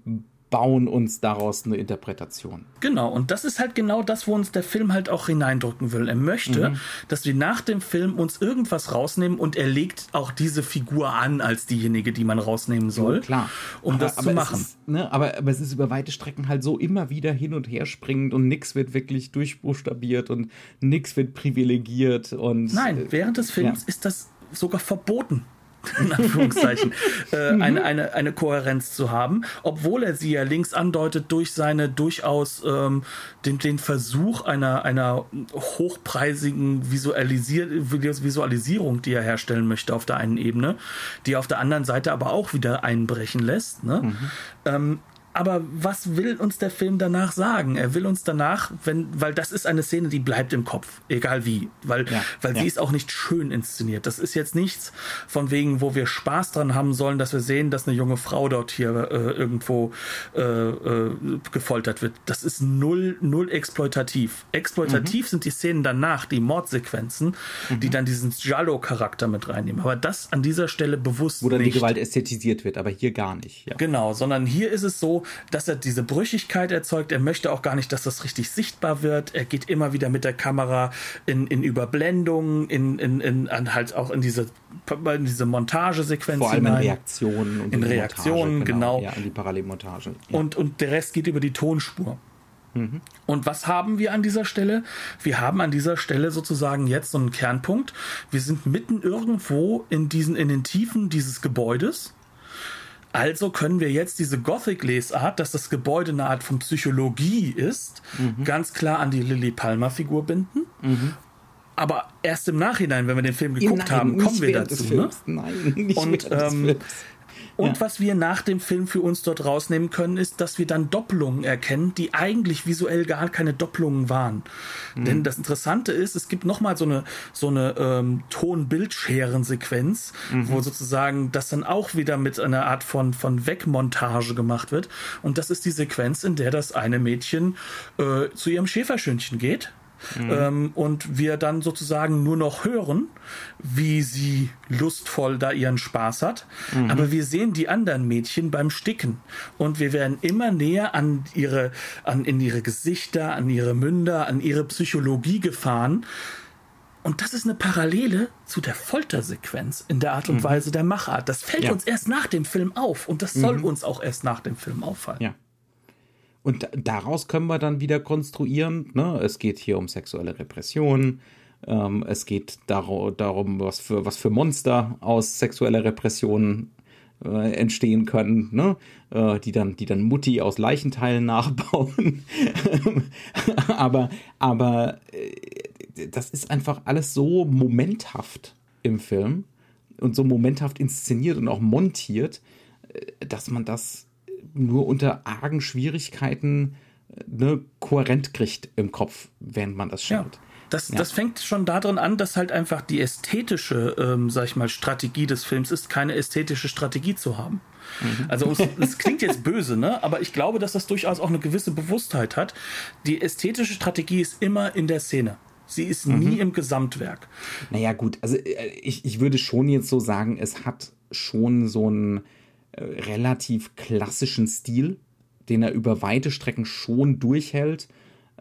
bauen uns daraus eine Interpretation. Genau, und das ist halt genau das, wo uns der Film halt auch hineindrücken will. Er möchte, mhm. dass wir nach dem Film uns irgendwas rausnehmen und er legt auch diese Figur an als diejenige, die man rausnehmen soll, ja, klar. um aber, das aber zu machen. Ist, ne, aber, aber es ist über weite Strecken halt so immer wieder hin und her springend und nichts wird wirklich durchbuchstabiert und nichts wird privilegiert und. Nein, während des Films ja. ist das sogar verboten. (laughs) in Anführungszeichen, äh, mhm. eine, eine, eine Kohärenz zu haben, obwohl er sie ja links andeutet durch seine durchaus ähm, den, den Versuch einer, einer hochpreisigen Visualisier Visualisierung, die er herstellen möchte auf der einen Ebene, die auf der anderen Seite aber auch wieder einbrechen lässt. Ne? Mhm. Ähm, aber was will uns der Film danach sagen? Er will uns danach, wenn, weil das ist eine Szene, die bleibt im Kopf, egal wie, weil, ja, weil ja. sie ist auch nicht schön inszeniert. Das ist jetzt nichts von wegen, wo wir Spaß dran haben sollen, dass wir sehen, dass eine junge Frau dort hier äh, irgendwo äh, äh, gefoltert wird. Das ist null, null exploitativ. Exploitativ mhm. sind die Szenen danach, die Mordsequenzen, mhm. die dann diesen Giallo-Charakter mit reinnehmen. Aber das an dieser Stelle bewusst Wo dann nicht. die Gewalt ästhetisiert wird, aber hier gar nicht. Ja. Genau, sondern hier ist es so, dass er diese Brüchigkeit erzeugt. Er möchte auch gar nicht, dass das richtig sichtbar wird. Er geht immer wieder mit der Kamera in, in Überblendungen, in, in, in, halt auch in diese, in diese Montagesequenz. Vor allem hinein. in Reaktionen. Und in Reaktionen, Montage, genau. genau. Ja, in die Parallelmontage. Ja. Und, und der Rest geht über die Tonspur. Mhm. Und was haben wir an dieser Stelle? Wir haben an dieser Stelle sozusagen jetzt so einen Kernpunkt. Wir sind mitten irgendwo in diesen, in den Tiefen dieses Gebäudes. Also können wir jetzt diese Gothic-Lesart, dass das Gebäude eine Art von Psychologie ist, mhm. ganz klar an die Lily Palmer-Figur binden. Mhm. Aber erst im Nachhinein, wenn wir den Film geguckt Nein, haben, kommen wir dazu. Ne? Nein, nicht Und ähm, und ja. was wir nach dem Film für uns dort rausnehmen können, ist, dass wir dann Doppelungen erkennen, die eigentlich visuell gar keine Doppelungen waren. Mhm. Denn das Interessante ist, es gibt nochmal so eine, so eine ähm, Ton-Bildscheren-Sequenz, mhm. wo sozusagen das dann auch wieder mit einer Art von, von Wegmontage gemacht wird. Und das ist die Sequenz, in der das eine Mädchen äh, zu ihrem Schäferschönchen geht Mhm. Ähm, und wir dann sozusagen nur noch hören, wie sie lustvoll da ihren Spaß hat. Mhm. Aber wir sehen die anderen Mädchen beim Sticken und wir werden immer näher an ihre, an in ihre Gesichter, an ihre Münder, an ihre Psychologie gefahren. Und das ist eine Parallele zu der Foltersequenz in der Art und mhm. Weise der Machart. Das fällt ja. uns erst nach dem Film auf und das soll mhm. uns auch erst nach dem Film auffallen. Ja. Und daraus können wir dann wieder konstruieren, ne? es geht hier um sexuelle Repression, ähm, es geht dar darum, was für, was für Monster aus sexueller Repression äh, entstehen können, ne? Äh, die, dann, die dann Mutti aus Leichenteilen (laughs) nachbauen. (laughs) aber aber äh, das ist einfach alles so momenthaft im Film und so momenthaft inszeniert und auch montiert, äh, dass man das nur unter argen Schwierigkeiten äh, ne, kohärent kriegt im Kopf, während man das schaut. Ja. Das, ja. das fängt schon darin an, dass halt einfach die ästhetische, ähm, sag ich mal, Strategie des Films ist, keine ästhetische Strategie zu haben. Mhm. Also es (laughs) klingt jetzt böse, ne? Aber ich glaube, dass das durchaus auch eine gewisse Bewusstheit hat. Die ästhetische Strategie ist immer in der Szene. Sie ist mhm. nie im Gesamtwerk. Naja, gut, also äh, ich, ich würde schon jetzt so sagen, es hat schon so ein relativ klassischen Stil, den er über weite Strecken schon durchhält.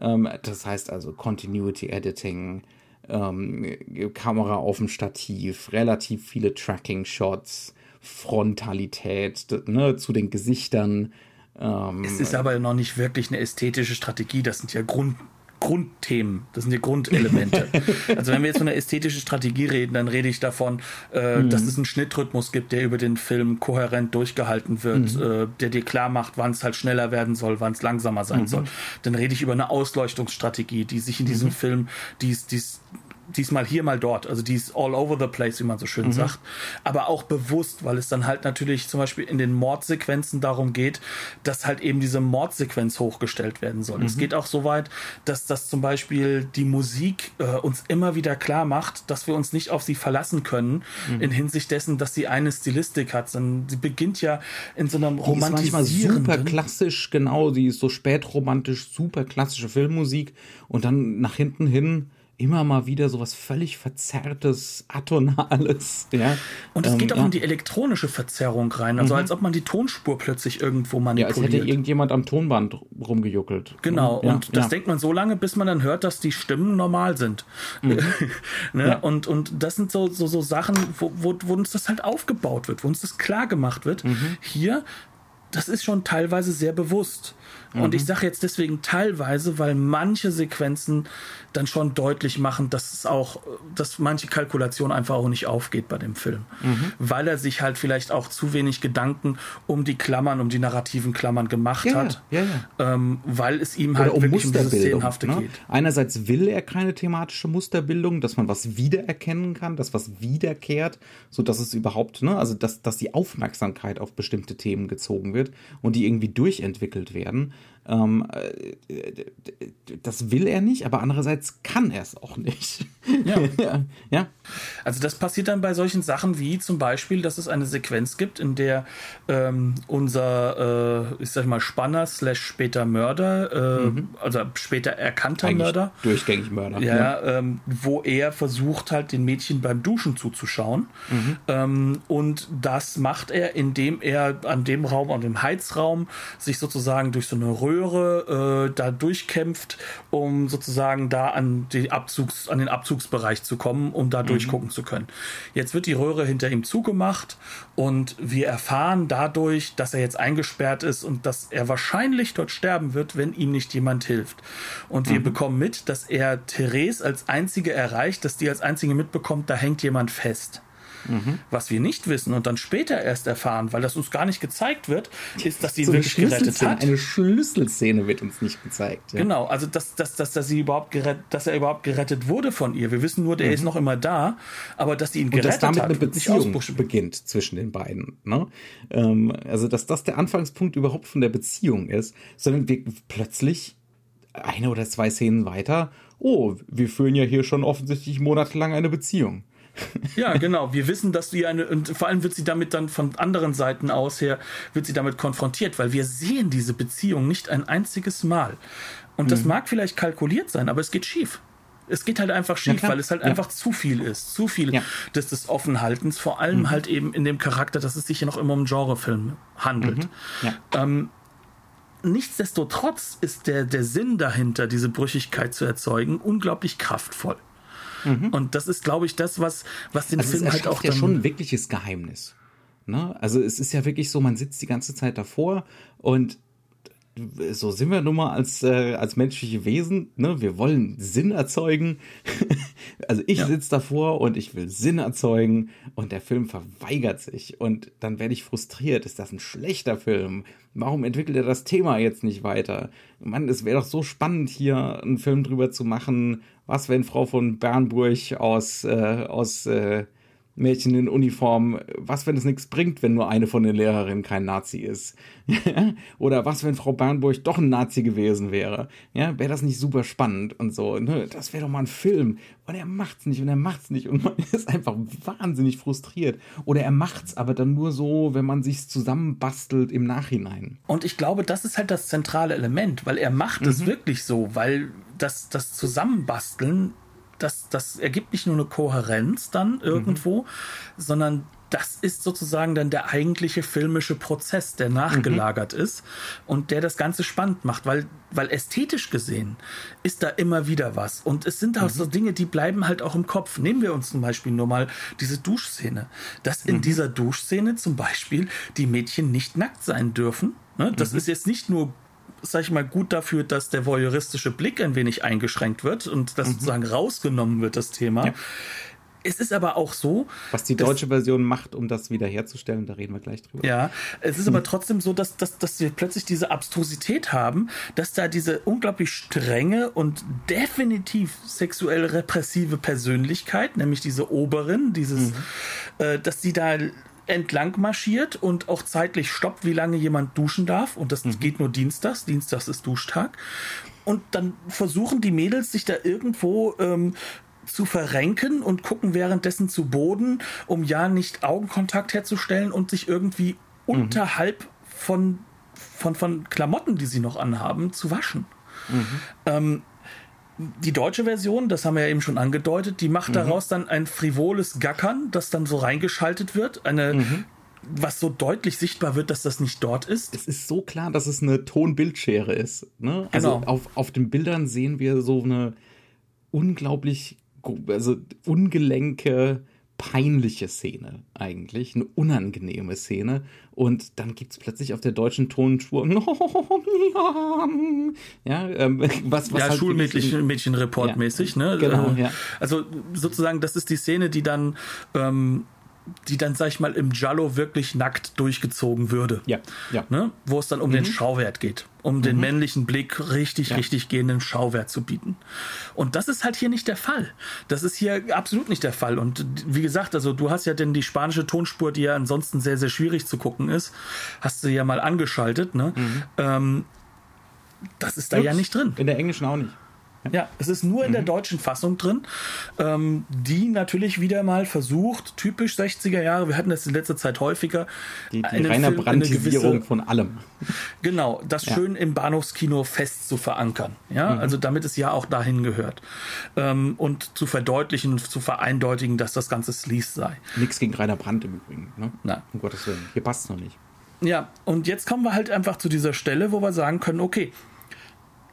Ähm, das heißt also Continuity Editing, ähm, Kamera auf dem Stativ, relativ viele Tracking-Shots, Frontalität ne, zu den Gesichtern. Ähm, es ist aber noch nicht wirklich eine ästhetische Strategie, das sind ja Grund, Grundthemen, das sind die Grundelemente. (laughs) also wenn wir jetzt von einer ästhetischen Strategie reden, dann rede ich davon, äh, mhm. dass es einen Schnittrhythmus gibt, der über den Film kohärent durchgehalten wird, mhm. äh, der dir klar macht, wann es halt schneller werden soll, wann es langsamer sein mhm. soll. Dann rede ich über eine Ausleuchtungsstrategie, die sich in diesem mhm. Film, die ist diesmal hier, mal dort. Also die ist all over the place, wie man so schön mhm. sagt. Aber auch bewusst, weil es dann halt natürlich zum Beispiel in den Mordsequenzen darum geht, dass halt eben diese Mordsequenz hochgestellt werden soll. Mhm. Es geht auch so weit, dass das zum Beispiel die Musik äh, uns immer wieder klar macht, dass wir uns nicht auf sie verlassen können, mhm. in Hinsicht dessen, dass sie eine Stilistik hat. Sondern sie beginnt ja in so einem romantisierenden... super klassisch, genau. Sie ist so spätromantisch, super klassische Filmmusik. Und dann nach hinten hin immer mal wieder sowas völlig verzerrtes, atonales. Ja. Und es ähm, geht auch ja. in die elektronische Verzerrung rein, also mhm. als ob man die Tonspur plötzlich irgendwo manipuliert. Ja, als hätte irgendjemand am Tonband rumgejuckelt. Genau, ja, und das denkt man so lange, bis man dann hört, dass die Stimmen normal sind. Mhm. (laughs) ne? und, und das sind so, so, so Sachen, wo, wo, wo uns das halt aufgebaut wird, wo uns das klar gemacht wird. Mhm. Hier das ist schon teilweise sehr bewusst. Und ich sage jetzt deswegen teilweise, weil manche Sequenzen dann schon deutlich machen, dass es auch, dass manche Kalkulation einfach auch nicht aufgeht bei dem Film. Mhm. Weil er sich halt vielleicht auch zu wenig Gedanken um die Klammern, um die narrativen Klammern gemacht Ja, hat. ja, ja. Ähm, weil es ihm halt Oder um wirklich um dieses Musterbildung. Szenenhafte Ne? geht. Einerseits will er keine thematische Musterbildung, dass man was wiedererkennen kann, dass was wiederkehrt, so dass es überhaupt, ne, also dass, dass die Aufmerksamkeit auf bestimmte Themen gezogen wird und die irgendwie durchentwickelt werden. Ähm, äh, das will er nicht, aber andererseits kann er es auch nicht. Ja. (laughs) ja, ja. Also das passiert dann bei solchen Sachen wie zum Beispiel, dass es eine Sequenz gibt, in der ähm, unser, äh, ich sag mal, Spanner slash später Mörder, äh, also später erkannter Eigentlich Mörder, durchgängig Mörder. ne? ja, ähm, wo er versucht halt den Mädchen beim Duschen zuzuschauen. Ähm, und das macht er, indem er an dem Raum, an dem Heizraum, sich sozusagen durch so eine Röhre äh, da durchkämpft, um sozusagen da an, die Abzugs, an den Abzugsbereich zu kommen, um da durchgucken zu können. Jetzt wird die Röhre hinter ihm zugemacht und wir erfahren dadurch, dass er jetzt eingesperrt ist und dass er wahrscheinlich dort sterben wird, wenn ihm nicht jemand hilft. Und wir bekommen mit, dass er Therese als einzige erreicht, dass die als einzige mitbekommt, da hängt jemand fest. Was wir nicht wissen und dann später erst erfahren, weil das uns gar nicht gezeigt wird, ist, dass sie So eine wirklich gerettet hat. eine Schlüsselszene wird uns nicht gezeigt. Ja. Genau, also dass, dass, dass, dass, sie überhaupt gerettet, dass er überhaupt gerettet wurde von ihr. Wir wissen nur, der ist noch immer da, aber dass sie ihn Mhm. Und gerettet dass damit hat, eine Beziehung beginnt zwischen den beiden. Ne? Ähm, also, dass das der Anfangspunkt überhaupt von der Beziehung ist, sondern wir plötzlich eine oder zwei Szenen weiter, oh, wir führen ja hier schon offensichtlich monatelang eine Beziehung. (laughs) Ja, genau. Wir wissen, dass sie eine, und vor allem wird sie damit dann von anderen Seiten aus her, wird sie damit konfrontiert, weil wir sehen diese Beziehung nicht ein einziges Mal. Und Mhm. das mag vielleicht kalkuliert sein, aber es geht schief. Es geht halt einfach schief, weil es halt Ja. einfach zu viel ist. Zu viel Ja. Mhm. des, des Offenhaltens, vor allem halt eben in dem Charakter, dass es sich ja noch immer um Genrefilm handelt. Ja. Ähm, nichtsdestotrotz ist der, der Sinn dahinter, diese Brüchigkeit zu erzeugen, unglaublich kraftvoll. Und das ist, glaube ich, das, was, was den Mhm. Also Film halt auch ja dann schon ein wirkliches Geheimnis. Ne? Also es ist ja wirklich so, man sitzt die ganze Zeit davor und so sind wir nun mal als, äh, als menschliche Wesen, ne? Wir wollen Sinn erzeugen. (laughs) also ich Ja. sitze davor und ich will Sinn erzeugen und der Film verweigert sich und dann werde ich frustriert. Ist das ein schlechter Film? Warum entwickelt er das Thema jetzt nicht weiter? Mann, es wäre doch so spannend, hier einen Film drüber zu machen. Was, wenn Frau von Bernburg aus, äh, aus äh, Mädchen in Uniform, was, wenn es nichts bringt, wenn nur eine von den Lehrerinnen kein Nazi ist? (laughs) Oder was, wenn Frau Bernburg doch ein Nazi gewesen wäre? Ja, wäre das nicht super spannend und so, ne? Das wäre doch mal ein Film. Und er macht's nicht und er macht's nicht und (laughs) man ist einfach wahnsinnig frustriert. Oder er macht's aber dann nur so, wenn man sich's zusammenbastelt im Nachhinein. Und ich glaube, das ist halt das zentrale Element, weil er macht es wirklich so, weil das, das Zusammenbasteln, das, das ergibt nicht nur eine Kohärenz dann irgendwo, sondern das ist sozusagen dann der eigentliche filmische Prozess, der nachgelagert ist und der das Ganze spannend macht, weil, weil ästhetisch gesehen ist da immer wieder was. Und es sind auch so Dinge, die bleiben halt auch im Kopf. Nehmen wir uns zum Beispiel nur mal diese Duschszene. Dass in dieser Duschszene zum Beispiel die Mädchen nicht nackt sein dürfen. Ne? Das ist jetzt nicht nur sag ich mal, gut dafür, dass der voyeuristische Blick ein wenig eingeschränkt wird und das sozusagen rausgenommen wird, das Thema. Ja. Es ist aber auch so, Was die dass- deutsche Version macht, um das wiederherzustellen, da reden wir gleich drüber. ja, es ist aber (laughs) trotzdem so, dass, dass, dass wir plötzlich diese Abstrusität haben, dass da diese unglaublich strenge und definitiv sexuell repressive Persönlichkeit, nämlich diese Oberin, dieses, äh, dass sie da entlang marschiert und auch zeitlich stoppt, wie lange jemand duschen darf. Und das geht nur dienstags. Dienstags ist Duschtag. Und dann versuchen die Mädels sich da irgendwo ähm, zu verrenken und gucken währenddessen zu Boden, um ja nicht Augenkontakt herzustellen und sich irgendwie unterhalb von, von, von Klamotten, die sie noch anhaben, zu waschen. Ähm, die deutsche Version, das haben wir ja eben schon angedeutet, die macht daraus dann ein frivoles Gackern, das dann so reingeschaltet wird, eine, was so deutlich sichtbar wird, dass das nicht dort ist. es ist so klar, dass es eine Tonbildschere ist. Ne? Also Genau. auf, auf den Bildern sehen wir so eine unglaublich, also ungelenke peinliche Szene eigentlich, eine unangenehme Szene. Und dann gibt es plötzlich auf der deutschen Tonspur (laughs) ja, ähm, was, was ja, halt Schulmädchen-Report-mäßig, ja, ne? Genau, ähm, ja. Also sozusagen, das ist die Szene, die dann ähm, die dann, sag ich mal, im Jallo wirklich nackt durchgezogen würde. Ja, ja. Ne? Wo es dann um mhm. den Schauwert geht. Um mhm. den männlichen Blick richtig, ja. richtig gehenden Schauwert zu bieten. Und das ist halt hier nicht der Fall. Das ist hier absolut nicht der Fall. Und wie gesagt, also du hast ja denn die spanische Tonspur, die ja ansonsten sehr, sehr schwierig zu gucken ist, hast du ja mal angeschaltet, ne? Mhm. Ähm, das ist da Ups, ja nicht drin. In der englischen auch nicht. Ja, es ist nur in mhm. der deutschen Fassung drin, ähm, die natürlich wieder mal versucht, typisch 60er Jahre, wir hatten das in letzter Zeit häufiger, die, die reine Film, Brandisierung gewisse, von allem. Genau, das ja. schön im Bahnhofskino fest zu verankern. Ja, mhm. also damit es ja auch dahin gehört. Ähm, und zu verdeutlichen und zu vereindeutigen, dass das Ganze Sleaze sei. Nichts gegen Rainer Brandt im Übrigen. Ne? Na. Um Gottes Willen. Hier passt es noch nicht. Ja, und jetzt kommen wir halt einfach zu dieser Stelle, wo wir sagen können, okay,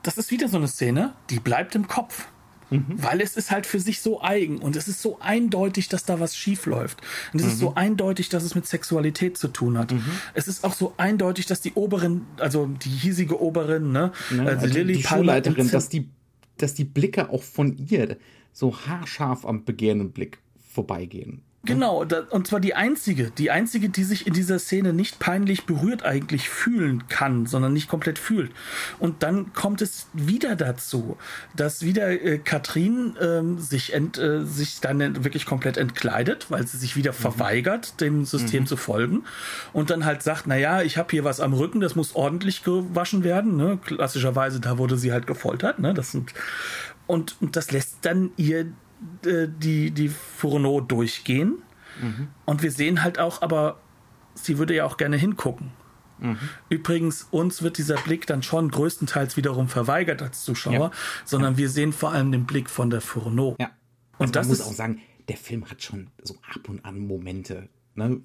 das ist wieder so eine Szene, die bleibt im Kopf. Mhm. Weil es ist halt für sich so eigen und es ist so eindeutig, dass da was schief läuft. Und es mhm. ist so mhm. eindeutig, dass es mit Sexualität zu tun hat. Mhm. Es ist auch so eindeutig, dass die Oberin, also die hiesige Oberin, ne, ja, also, also Lilly die Schulleiterin, dass die, dass die Blicke auch von ihr so haarscharf am begehrenden Blick vorbeigehen. Genau, da, und zwar die einzige, die einzige, die sich in dieser Szene nicht peinlich berührt eigentlich fühlen kann, sondern nicht komplett fühlt. Und dann kommt es wieder dazu, dass wieder äh, Katrin ähm, sich, ent, äh, sich dann wirklich komplett entkleidet, weil sie sich wieder mhm. verweigert, dem System mhm. zu folgen. Und dann halt sagt, naja, ich habe hier was am Rücken, das muss ordentlich gewaschen werden. Ne? Klassischerweise, da wurde sie halt gefoltert. Ne? Das sind, und, und das lässt dann ihr äh, die, die Fourneau durchgehen. Mhm. Und wir sehen halt auch, aber sie würde ja auch gerne hingucken. Mhm. Übrigens, uns wird dieser Blick dann schon größtenteils wiederum verweigert als Zuschauer, ja. sondern ja. wir sehen vor allem den Blick von der Fourneau. Ja. Also und das muss auch sagen, der Film hat schon so ab und an Momente, ne.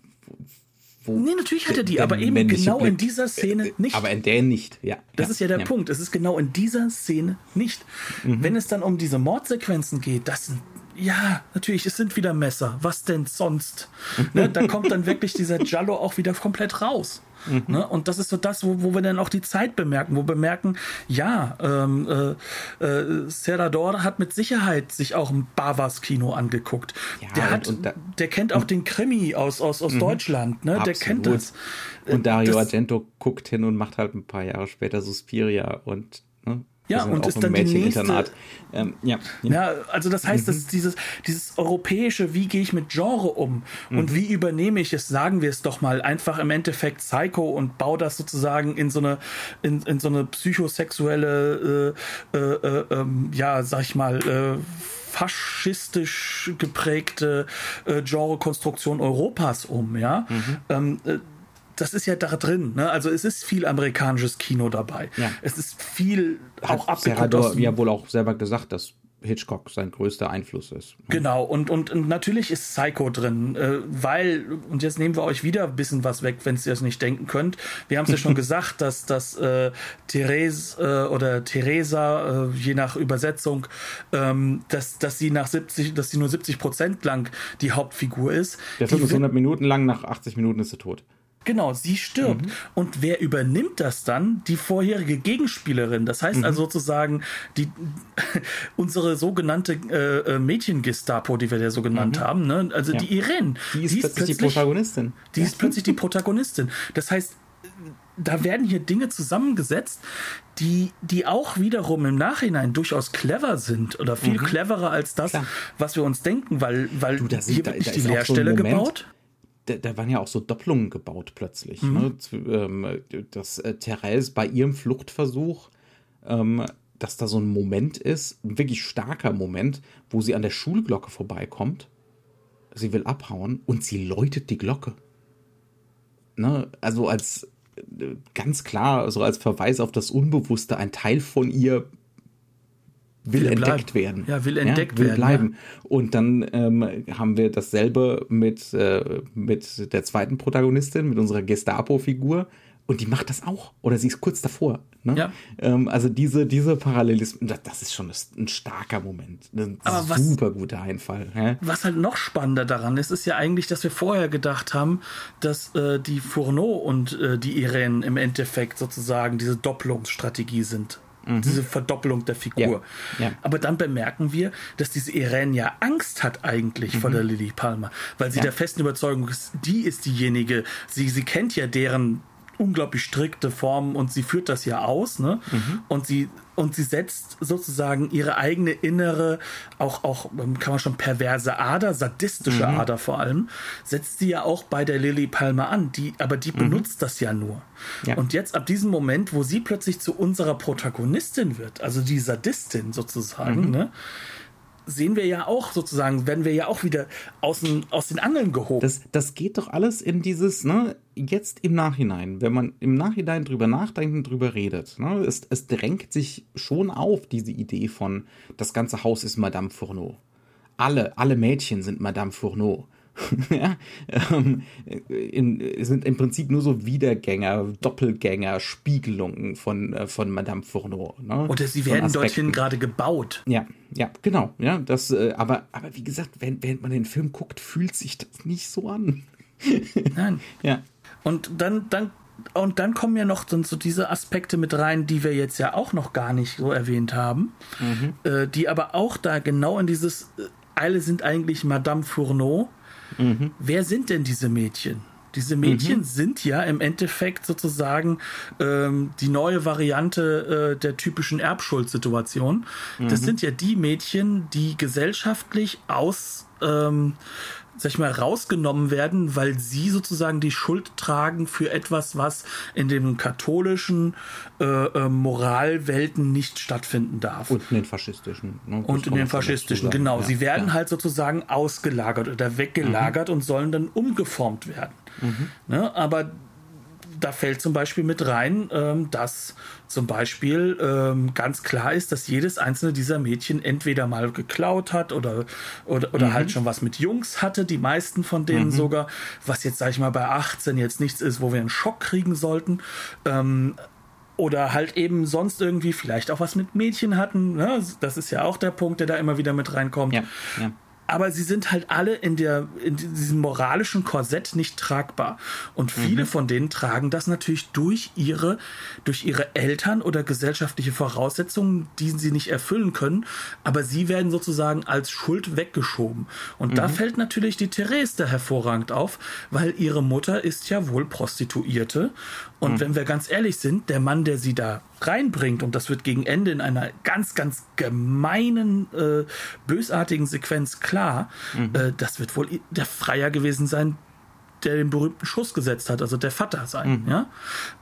Nee, natürlich hat er die, aber eben genau Blick, in dieser Szene nicht. Aber in der nicht, ja. Das ja, ist ja der ja. Punkt. Es ist genau in dieser Szene nicht. Mhm. Wenn es dann um diese Mordsequenzen geht, das sind ja, natürlich, es sind wieder Messer. Was denn sonst? ne, da kommt dann wirklich dieser (laughs) Jallo auch wieder komplett raus. Mhm. Ne? Und das ist so das, wo, wo wir dann auch die Zeit bemerken, wo wir merken, ja, ähm, äh, äh, Serrador hat mit Sicherheit sich auch ein Bavas Kino angeguckt. Ja, der, hat, und, und da, der kennt auch den Krimi aus, aus, aus mhm. Deutschland, ne? der kennt das. Und Dario das, Argento guckt hin und macht halt ein paar Jahre später Suspiria und ne? Ja, und ist dann die nächste. Ähm, ja, ja. ja, also das heißt, mhm. dass dieses, dieses europäische, wie gehe ich mit Genre um mhm. und wie übernehme ich es, sagen wir es doch mal, einfach im Endeffekt Psycho und baue das sozusagen in so eine, in, in so eine psychosexuelle, äh, äh, äh, ähm, ja, sag ich mal, äh, faschistisch geprägte äh, Genrekonstruktion Europas um, ja. Mhm. Ähm, äh, das ist ja da drin. Ne? Also es ist viel amerikanisches Kino dabei. Ja. Es ist viel Hat auch abgeguckt. ja wohl auch selber gesagt, dass Hitchcock sein größter Einfluss ist. Genau, und, und, und natürlich ist Psycho drin, äh, weil, und jetzt nehmen wir euch wieder ein bisschen was weg, wenn ihr es nicht denken könnt. Wir haben es ja schon (laughs) gesagt, dass, dass äh, Therese äh, oder Theresa, äh, je nach Übersetzung, ähm, dass, dass sie nach 70, dass sie nur 70 Prozent lang die Hauptfigur ist. Der Film ist 100 Minuten lang, nach 80 Minuten ist sie tot. Genau, sie stirbt. Mhm. Und wer übernimmt das dann? Die vorherige Gegenspielerin. Das heißt mhm. also sozusagen die (laughs) unsere sogenannte äh, äh Mädchen-Gestapo, die wir ja so genannt mhm. haben. Ne? Also ja. die Irene. Die ist, die ist plötzlich die Protagonistin. Die ist plötzlich die Protagonistin. Das heißt, da werden hier Dinge zusammengesetzt, die, die auch wiederum im Nachhinein durchaus clever sind oder viel mhm. cleverer als das, Klar. was wir uns denken, weil, weil du, hier wird nicht die Leerstelle so gebaut da, da, waren ja auch so Doppelungen gebaut plötzlich. Mhm. Ne? Ähm, dass äh, Therese bei ihrem Fluchtversuch, ähm, dass da so ein Moment ist, ein wirklich starker Moment, wo sie an der Schulglocke vorbeikommt. Sie will abhauen und sie läutet die Glocke. Ne? Also als äh, ganz klar, also als Verweis auf das Unbewusste, ein Teil von ihr will, will entdeckt werden. Ja, will entdeckt ja, will werden. bleiben. Ja. Und dann ähm, haben wir dasselbe mit, äh, mit der zweiten Protagonistin, mit unserer Gestapo-Figur. Und die macht das auch. Oder sie ist kurz davor. Ne? Ja. Ähm, also diese, diese Parallelismen, das, das ist schon ein starker Moment. Ein Aber was- super guter Einfall. Ja? Was halt noch spannender daran ist, ist ja eigentlich, dass wir vorher gedacht haben, dass äh, die Fourneau und äh, die Irene im Endeffekt sozusagen diese Doppelungsstrategie sind. Diese Verdoppelung der Figur. Ja, ja. Aber dann bemerken wir, dass diese Irene ja Angst hat eigentlich vor der Lily Palmer, weil sie Ja. der festen Überzeugung ist, die ist diejenige, sie, sie kennt ja deren unglaublich strikte Formen und sie führt das ja aus, ne? Und sie und sie setzt sozusagen ihre eigene innere, auch auch ähm, kann man schon perverse Ader, sadistische Ader vor allem, setzt sie ja auch bei der Lily Palmer an. Die, aber die benutzt das ja nur. Ja. Und jetzt ab diesem Moment, wo sie plötzlich zu unserer Protagonistin wird, also die Sadistin sozusagen, ne? Sehen wir ja auch sozusagen, werden wir ja auch wieder aus den, aus den Angeln gehoben. Das, das geht doch alles in dieses, ne, jetzt im Nachhinein, wenn man im Nachhinein drüber nachdenkt und drüber redet, ne, es, es drängt sich schon auf, diese Idee von, das ganze Haus ist Madame Fourneau. Alle, alle Mädchen sind Madame Fourneau. (laughs) ja, ähm, in, sind im Prinzip nur so Wiedergänger, Doppelgänger, Spiegelungen von, äh, von Madame Fourneau. Ne? Oder sie werden dorthin gerade gebaut. Ja, ja, genau. Ja, das, äh, aber, aber wie gesagt, wenn, während man den Film guckt, fühlt sich das nicht so an. (laughs) Nein. Ja. Und dann, dann, und dann kommen ja noch dann so diese Aspekte mit rein, die wir jetzt ja auch noch gar nicht so erwähnt haben, äh, die aber auch da genau in dieses, äh, alle sind eigentlich Madame Fourneau. Wer sind denn diese Mädchen? Diese Mädchen sind ja im Endeffekt sozusagen ähm, die neue Variante äh, der typischen Erbschuldsituation. Das sind ja die Mädchen, die gesellschaftlich aus, ähm, sag ich mal, rausgenommen werden, weil sie sozusagen die Schuld tragen für etwas, was in den katholischen äh, äh, Moralwelten nicht stattfinden darf. Und in den faschistischen. Ne? Und in den faschistischen, genau. Ja, Sie werden ja. halt sozusagen ausgelagert oder weggelagert und sollen dann umgeformt werden. Mhm. Ne? Aber da fällt zum Beispiel mit rein, ähm, dass zum Beispiel ähm, ganz klar ist, dass jedes einzelne dieser Mädchen entweder mal geklaut hat oder, oder, Mhm. oder halt schon was mit Jungs hatte, die meisten von denen sogar, was jetzt, sag ich mal, bei 18 jetzt nichts ist, wo wir einen Schock kriegen sollten. Ähm, oder halt eben sonst irgendwie vielleicht auch was mit Mädchen hatten. Ne? Das ist ja auch der Punkt, der da immer wieder mit reinkommt. Ja, ja. Aber sie sind halt alle in, der, in diesem moralischen Korsett nicht tragbar. Und viele von denen tragen das natürlich durch ihre, durch ihre Eltern oder gesellschaftliche Voraussetzungen, die sie nicht erfüllen können. Aber sie werden sozusagen als Schuld weggeschoben. Und da fällt natürlich die Therese da hervorragend auf, weil ihre Mutter ist ja wohl Prostituierte. Und wenn wir ganz ehrlich sind, der Mann, der sie da reinbringt, und das wird gegen Ende in einer ganz, ganz gemeinen, äh, bösartigen Sequenz klar, äh, das wird wohl der Freier gewesen sein, der den berühmten Schuss gesetzt hat, also der Vater sein. Ja?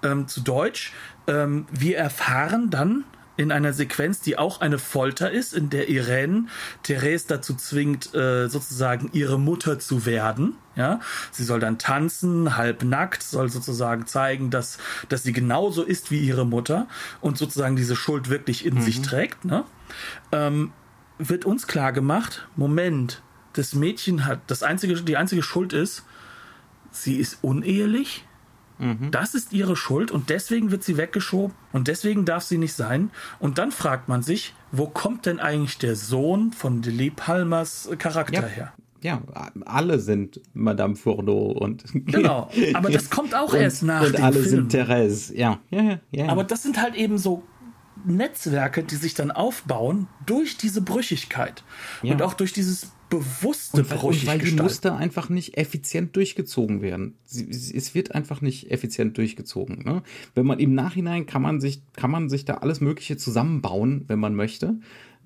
Ähm, zu Deutsch, ähm, wir erfahren dann in einer Sequenz, die auch eine Folter ist, in der Irene Therese dazu zwingt, äh, sozusagen ihre Mutter zu werden. Ja, sie soll dann tanzen, halb nackt, soll sozusagen zeigen, dass, dass sie genauso ist wie ihre Mutter und sozusagen diese Schuld wirklich in sich trägt. Ne? Ähm, wird uns klar gemacht, Moment, das Mädchen hat, das einzige, die einzige Schuld ist, sie ist unehelich. Das ist ihre Schuld und deswegen wird sie weggeschoben und deswegen darf sie nicht sein. Und dann fragt man sich, wo kommt denn eigentlich der Sohn von Lily Palmers Charakter Ja. her? ja, alle sind Madame Fourneau und. (laughs) Genau, aber das kommt auch (laughs) und, erst nach Und alle Film. sind Therese. Ja, ja, ja. ja. Aber das sind halt eben so Netzwerke, die sich dann aufbauen durch diese Brüchigkeit Ja. und auch durch dieses bewusste und weil, und weil die. Muster einfach nicht effizient durchgezogen werden. Sie, sie- es wird einfach nicht effizient durchgezogen. Ne? Wenn man im Nachhinein kann man sich, kann man sich da alles Mögliche zusammenbauen, wenn man möchte.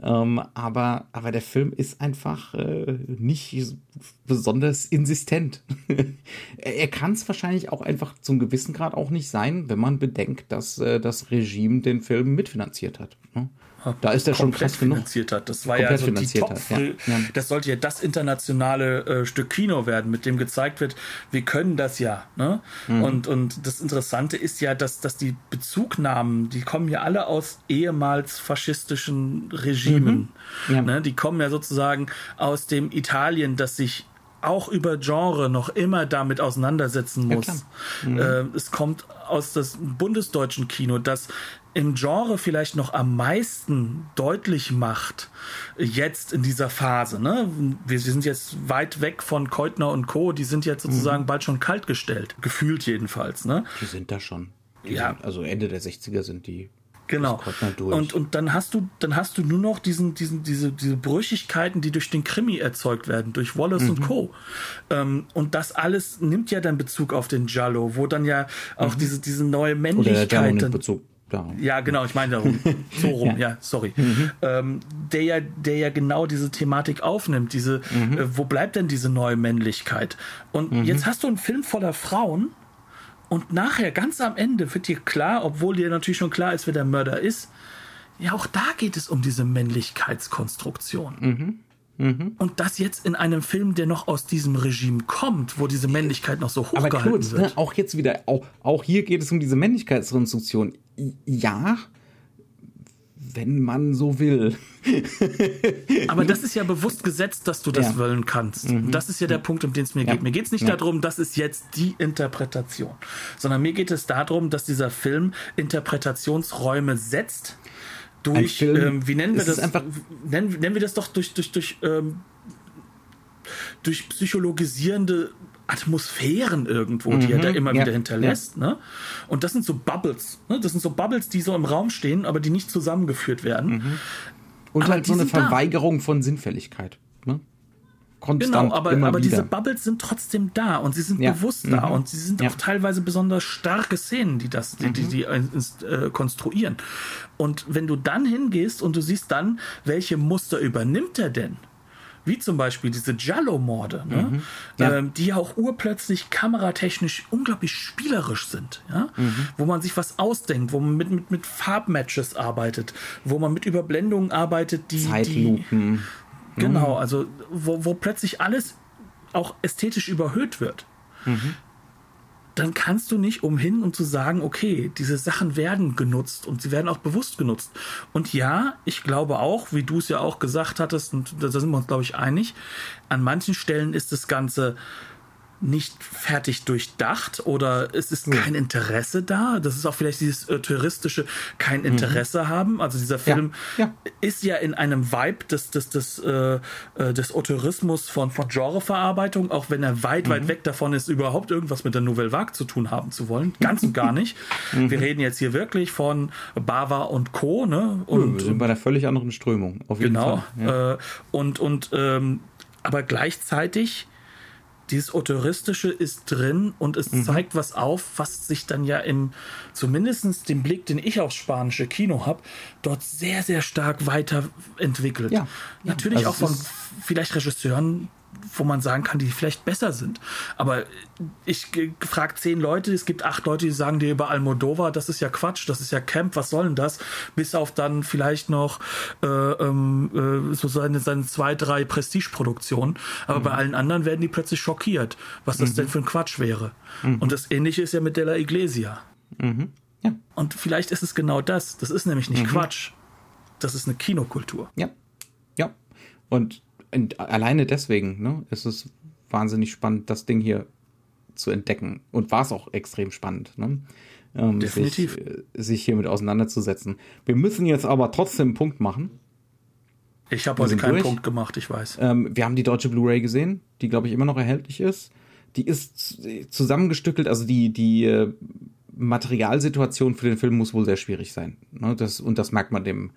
Ähm, aber, aber der Film ist einfach äh, nicht besonders insistent. (laughs) er er kann es wahrscheinlich auch einfach zum gewissen Grad auch nicht sein, wenn man bedenkt, dass äh, das Regime den Film mitfinanziert hat. Ne? Da ist er schon krass genug. finanziert hat. Das war ja so die Top. hat, ja. Das sollte ja das internationale äh, Stück Kino werden, mit dem gezeigt wird, wir können das ja. Ne? Mhm. Und, und das Interessante ist ja, dass, dass die Bezugnahmen, die kommen ja alle aus ehemals faschistischen Regimen. Mhm. Ja. Ne? Die kommen ja sozusagen aus dem Italien, das sich auch über Genre noch immer damit auseinandersetzen muss. Ja, mhm. äh, es kommt aus das bundesdeutschen Kino, das im Genre vielleicht noch am meisten deutlich macht, jetzt in dieser Phase. Ne? Wir, wir sind jetzt weit weg von Keutner und Co., die sind jetzt sozusagen mhm. bald schon kaltgestellt, gefühlt jedenfalls. Ne? Die sind da schon. Die ja. Sind, also Ende der 60er sind die Genau. Und, und dann hast du, dann hast du nur noch diesen, diesen, diese, diese Brüchigkeiten, die durch den Krimi erzeugt werden, durch Wallace mhm. und Co. Ähm, und das alles nimmt ja dann Bezug auf den Jallo, wo dann ja auch mhm. diese, diese neue Männlichkeit. Dann, Bezug. Ja, genau, ich meine darum. So rum, ja. (laughs) ja, sorry. Mhm. Ähm, der, ja, der ja genau diese Thematik aufnimmt, diese, mhm. äh, wo bleibt denn diese neue Männlichkeit? Und mhm. jetzt hast du einen Film voller Frauen, und nachher, ganz am Ende, wird dir klar, obwohl dir natürlich schon klar ist, wer der Mörder ist, ja, auch da geht es um diese Männlichkeitskonstruktion. Mhm. Mhm. Und das jetzt in einem Film, der noch aus diesem Regime kommt, wo diese Männlichkeit noch so hochgehalten Aber Knut, wird. Ne, auch jetzt wieder, auch, auch hier geht es um diese Männlichkeitskonstruktion. Ja, wenn man so will. (laughs) Aber das ist ja bewusst gesetzt, dass du das ja. wollen kannst. Mhm. Das ist ja der Punkt, um den es mir ja. geht. Mir geht es nicht ja. darum, das ist jetzt die Interpretation, sondern mir geht es darum, dass dieser Film Interpretationsräume setzt durch, ähm, wie nennen wir das? Einfach nennen, nennen wir das doch durch, durch, durch, ähm, durch psychologisierende Atmosphären irgendwo, die mhm, er da immer ja, wieder hinterlässt. Ja. Ne? Und das sind so Bubbles. Ne? Das sind so Bubbles, die so im Raum stehen, aber die nicht zusammengeführt werden. Mhm. Und aber halt so eine Verweigerung da. von Sinnfälligkeit. Ne? Konstant, genau, aber, aber diese Bubbles sind trotzdem da und sie sind ja. bewusst da mhm. und sie sind auch teilweise besonders starke Szenen, die das, die, die, die äh, konstruieren. Und wenn du dann hingehst und du siehst dann, welche Muster übernimmt er denn? wie zum Beispiel diese Jallo-Morde, ne? mhm. ja. ähm, die ja auch urplötzlich kameratechnisch unglaublich spielerisch sind, ja? Mhm. wo man sich was ausdenkt, wo man mit, mit, mit Farbmatches arbeitet, wo man mit Überblendungen arbeitet, die. Zeitlupen. Die, genau, mhm. also wo, wo plötzlich alles auch ästhetisch überhöht wird. Mhm dann kannst du nicht umhin, um zu sagen, okay, diese Sachen werden genutzt und sie werden auch bewusst genutzt. Und ja, ich glaube auch, wie du es ja auch gesagt hattest, und da sind wir uns, glaube ich, einig, an manchen Stellen ist das Ganze nicht fertig durchdacht oder es ist kein Interesse da. Das ist auch vielleicht dieses äh, touristische kein Interesse mhm. haben. Also dieser Film ja, ja. ist ja in einem Vibe des, des, des, äh, äh, des Autorismus von, von Genreverarbeitung, auch wenn er weit, mhm. weit weg davon ist, überhaupt irgendwas mit der Nouvelle Vague zu tun haben zu wollen. Ganz und gar (laughs) nicht. Mhm. Wir reden jetzt hier wirklich von Bava und Co. Ne? Und, wir sind bei einer völlig anderen Strömung. Auf jeden genau. Fall. Ja. Äh, und, und ähm, aber gleichzeitig dieses Autoristische ist drin und es mhm. zeigt was auf, was sich dann ja im, zumindest dem Blick, den ich aufs spanische Kino habe, dort sehr, sehr stark weiterentwickelt. Ja, Natürlich also auch von vielleicht Regisseuren, wo man sagen kann, die vielleicht besser sind. Aber ich frage zehn Leute, es gibt acht Leute, die sagen dir über Almodovar, das ist ja Quatsch, das ist ja Camp, was soll denn das? Bis auf dann vielleicht noch äh, ähm, äh, so seine, seine zwei, drei Prestigeproduktionen. Aber mhm. bei allen anderen werden die plötzlich schockiert, was das mhm. denn für ein Quatsch wäre. Mhm. Und das ähnliche ist ja mit Della Iglesia. Mhm. Ja. Und vielleicht ist es genau das. Das ist nämlich nicht mhm. Quatsch. Das ist eine Kinokultur. Ja. Ja. Und alleine deswegen ne, ist es wahnsinnig spannend, das Ding hier zu entdecken. Und war es auch extrem spannend. Ne? Ähm, Definitiv. Sich, äh, sich hiermit auseinanderzusetzen. Wir müssen jetzt aber trotzdem einen Punkt machen. Ich habe heute keinen durch. Punkt gemacht, ich weiß. Ähm, wir haben die deutsche Blu-ray gesehen, die, glaube ich, immer noch erhältlich ist. Die ist zusammengestückelt, also die, die äh, Materialsituation für den Film muss wohl sehr schwierig sein. Ne? Das, und das merkt man dem,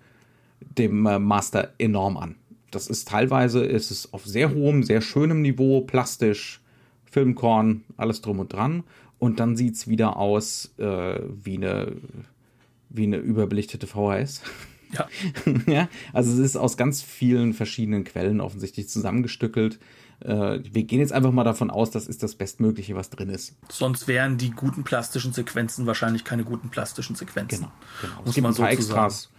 dem äh, Master enorm an das ist teilweise ist es auf sehr hohem, sehr schönem Niveau, plastisch, Filmkorn, alles drum und dran. Und dann sieht es wieder aus äh, wie, eine, wie eine überbelichtete VHS. Ja. (laughs) ja. Also es ist aus ganz vielen verschiedenen Quellen offensichtlich zusammengestückelt. Äh, wir gehen jetzt einfach mal davon aus, das ist das Bestmögliche, was drin ist. Sonst wären die guten plastischen Sequenzen wahrscheinlich keine guten plastischen Sequenzen. Genau. genau. Muss es gibt man ein paar so Extras,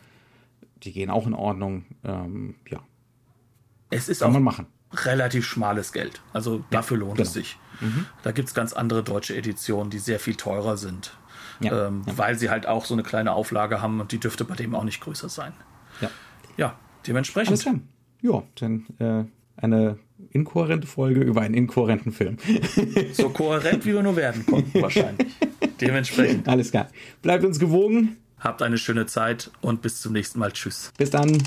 die gehen auch in Ordnung. Ähm, ja. Es ist Kann auch man machen. relativ schmales Geld. Also dafür lohnt genau. es sich. Mhm. Da gibt es ganz andere deutsche Editionen, die sehr viel teurer sind. Ja, ähm, ja. Weil sie halt auch so eine kleine Auflage haben und die dürfte bei dem auch nicht größer sein. Ja. Ja, dementsprechend. Ja, dann äh, eine inkohärente Folge über einen inkohärenten Film. (laughs) so kohärent, wie wir nur werden konnten, (laughs) wahrscheinlich. Dementsprechend. Alles klar. Bleibt uns gewogen. Habt eine schöne Zeit und bis zum nächsten Mal. Tschüss. Bis dann.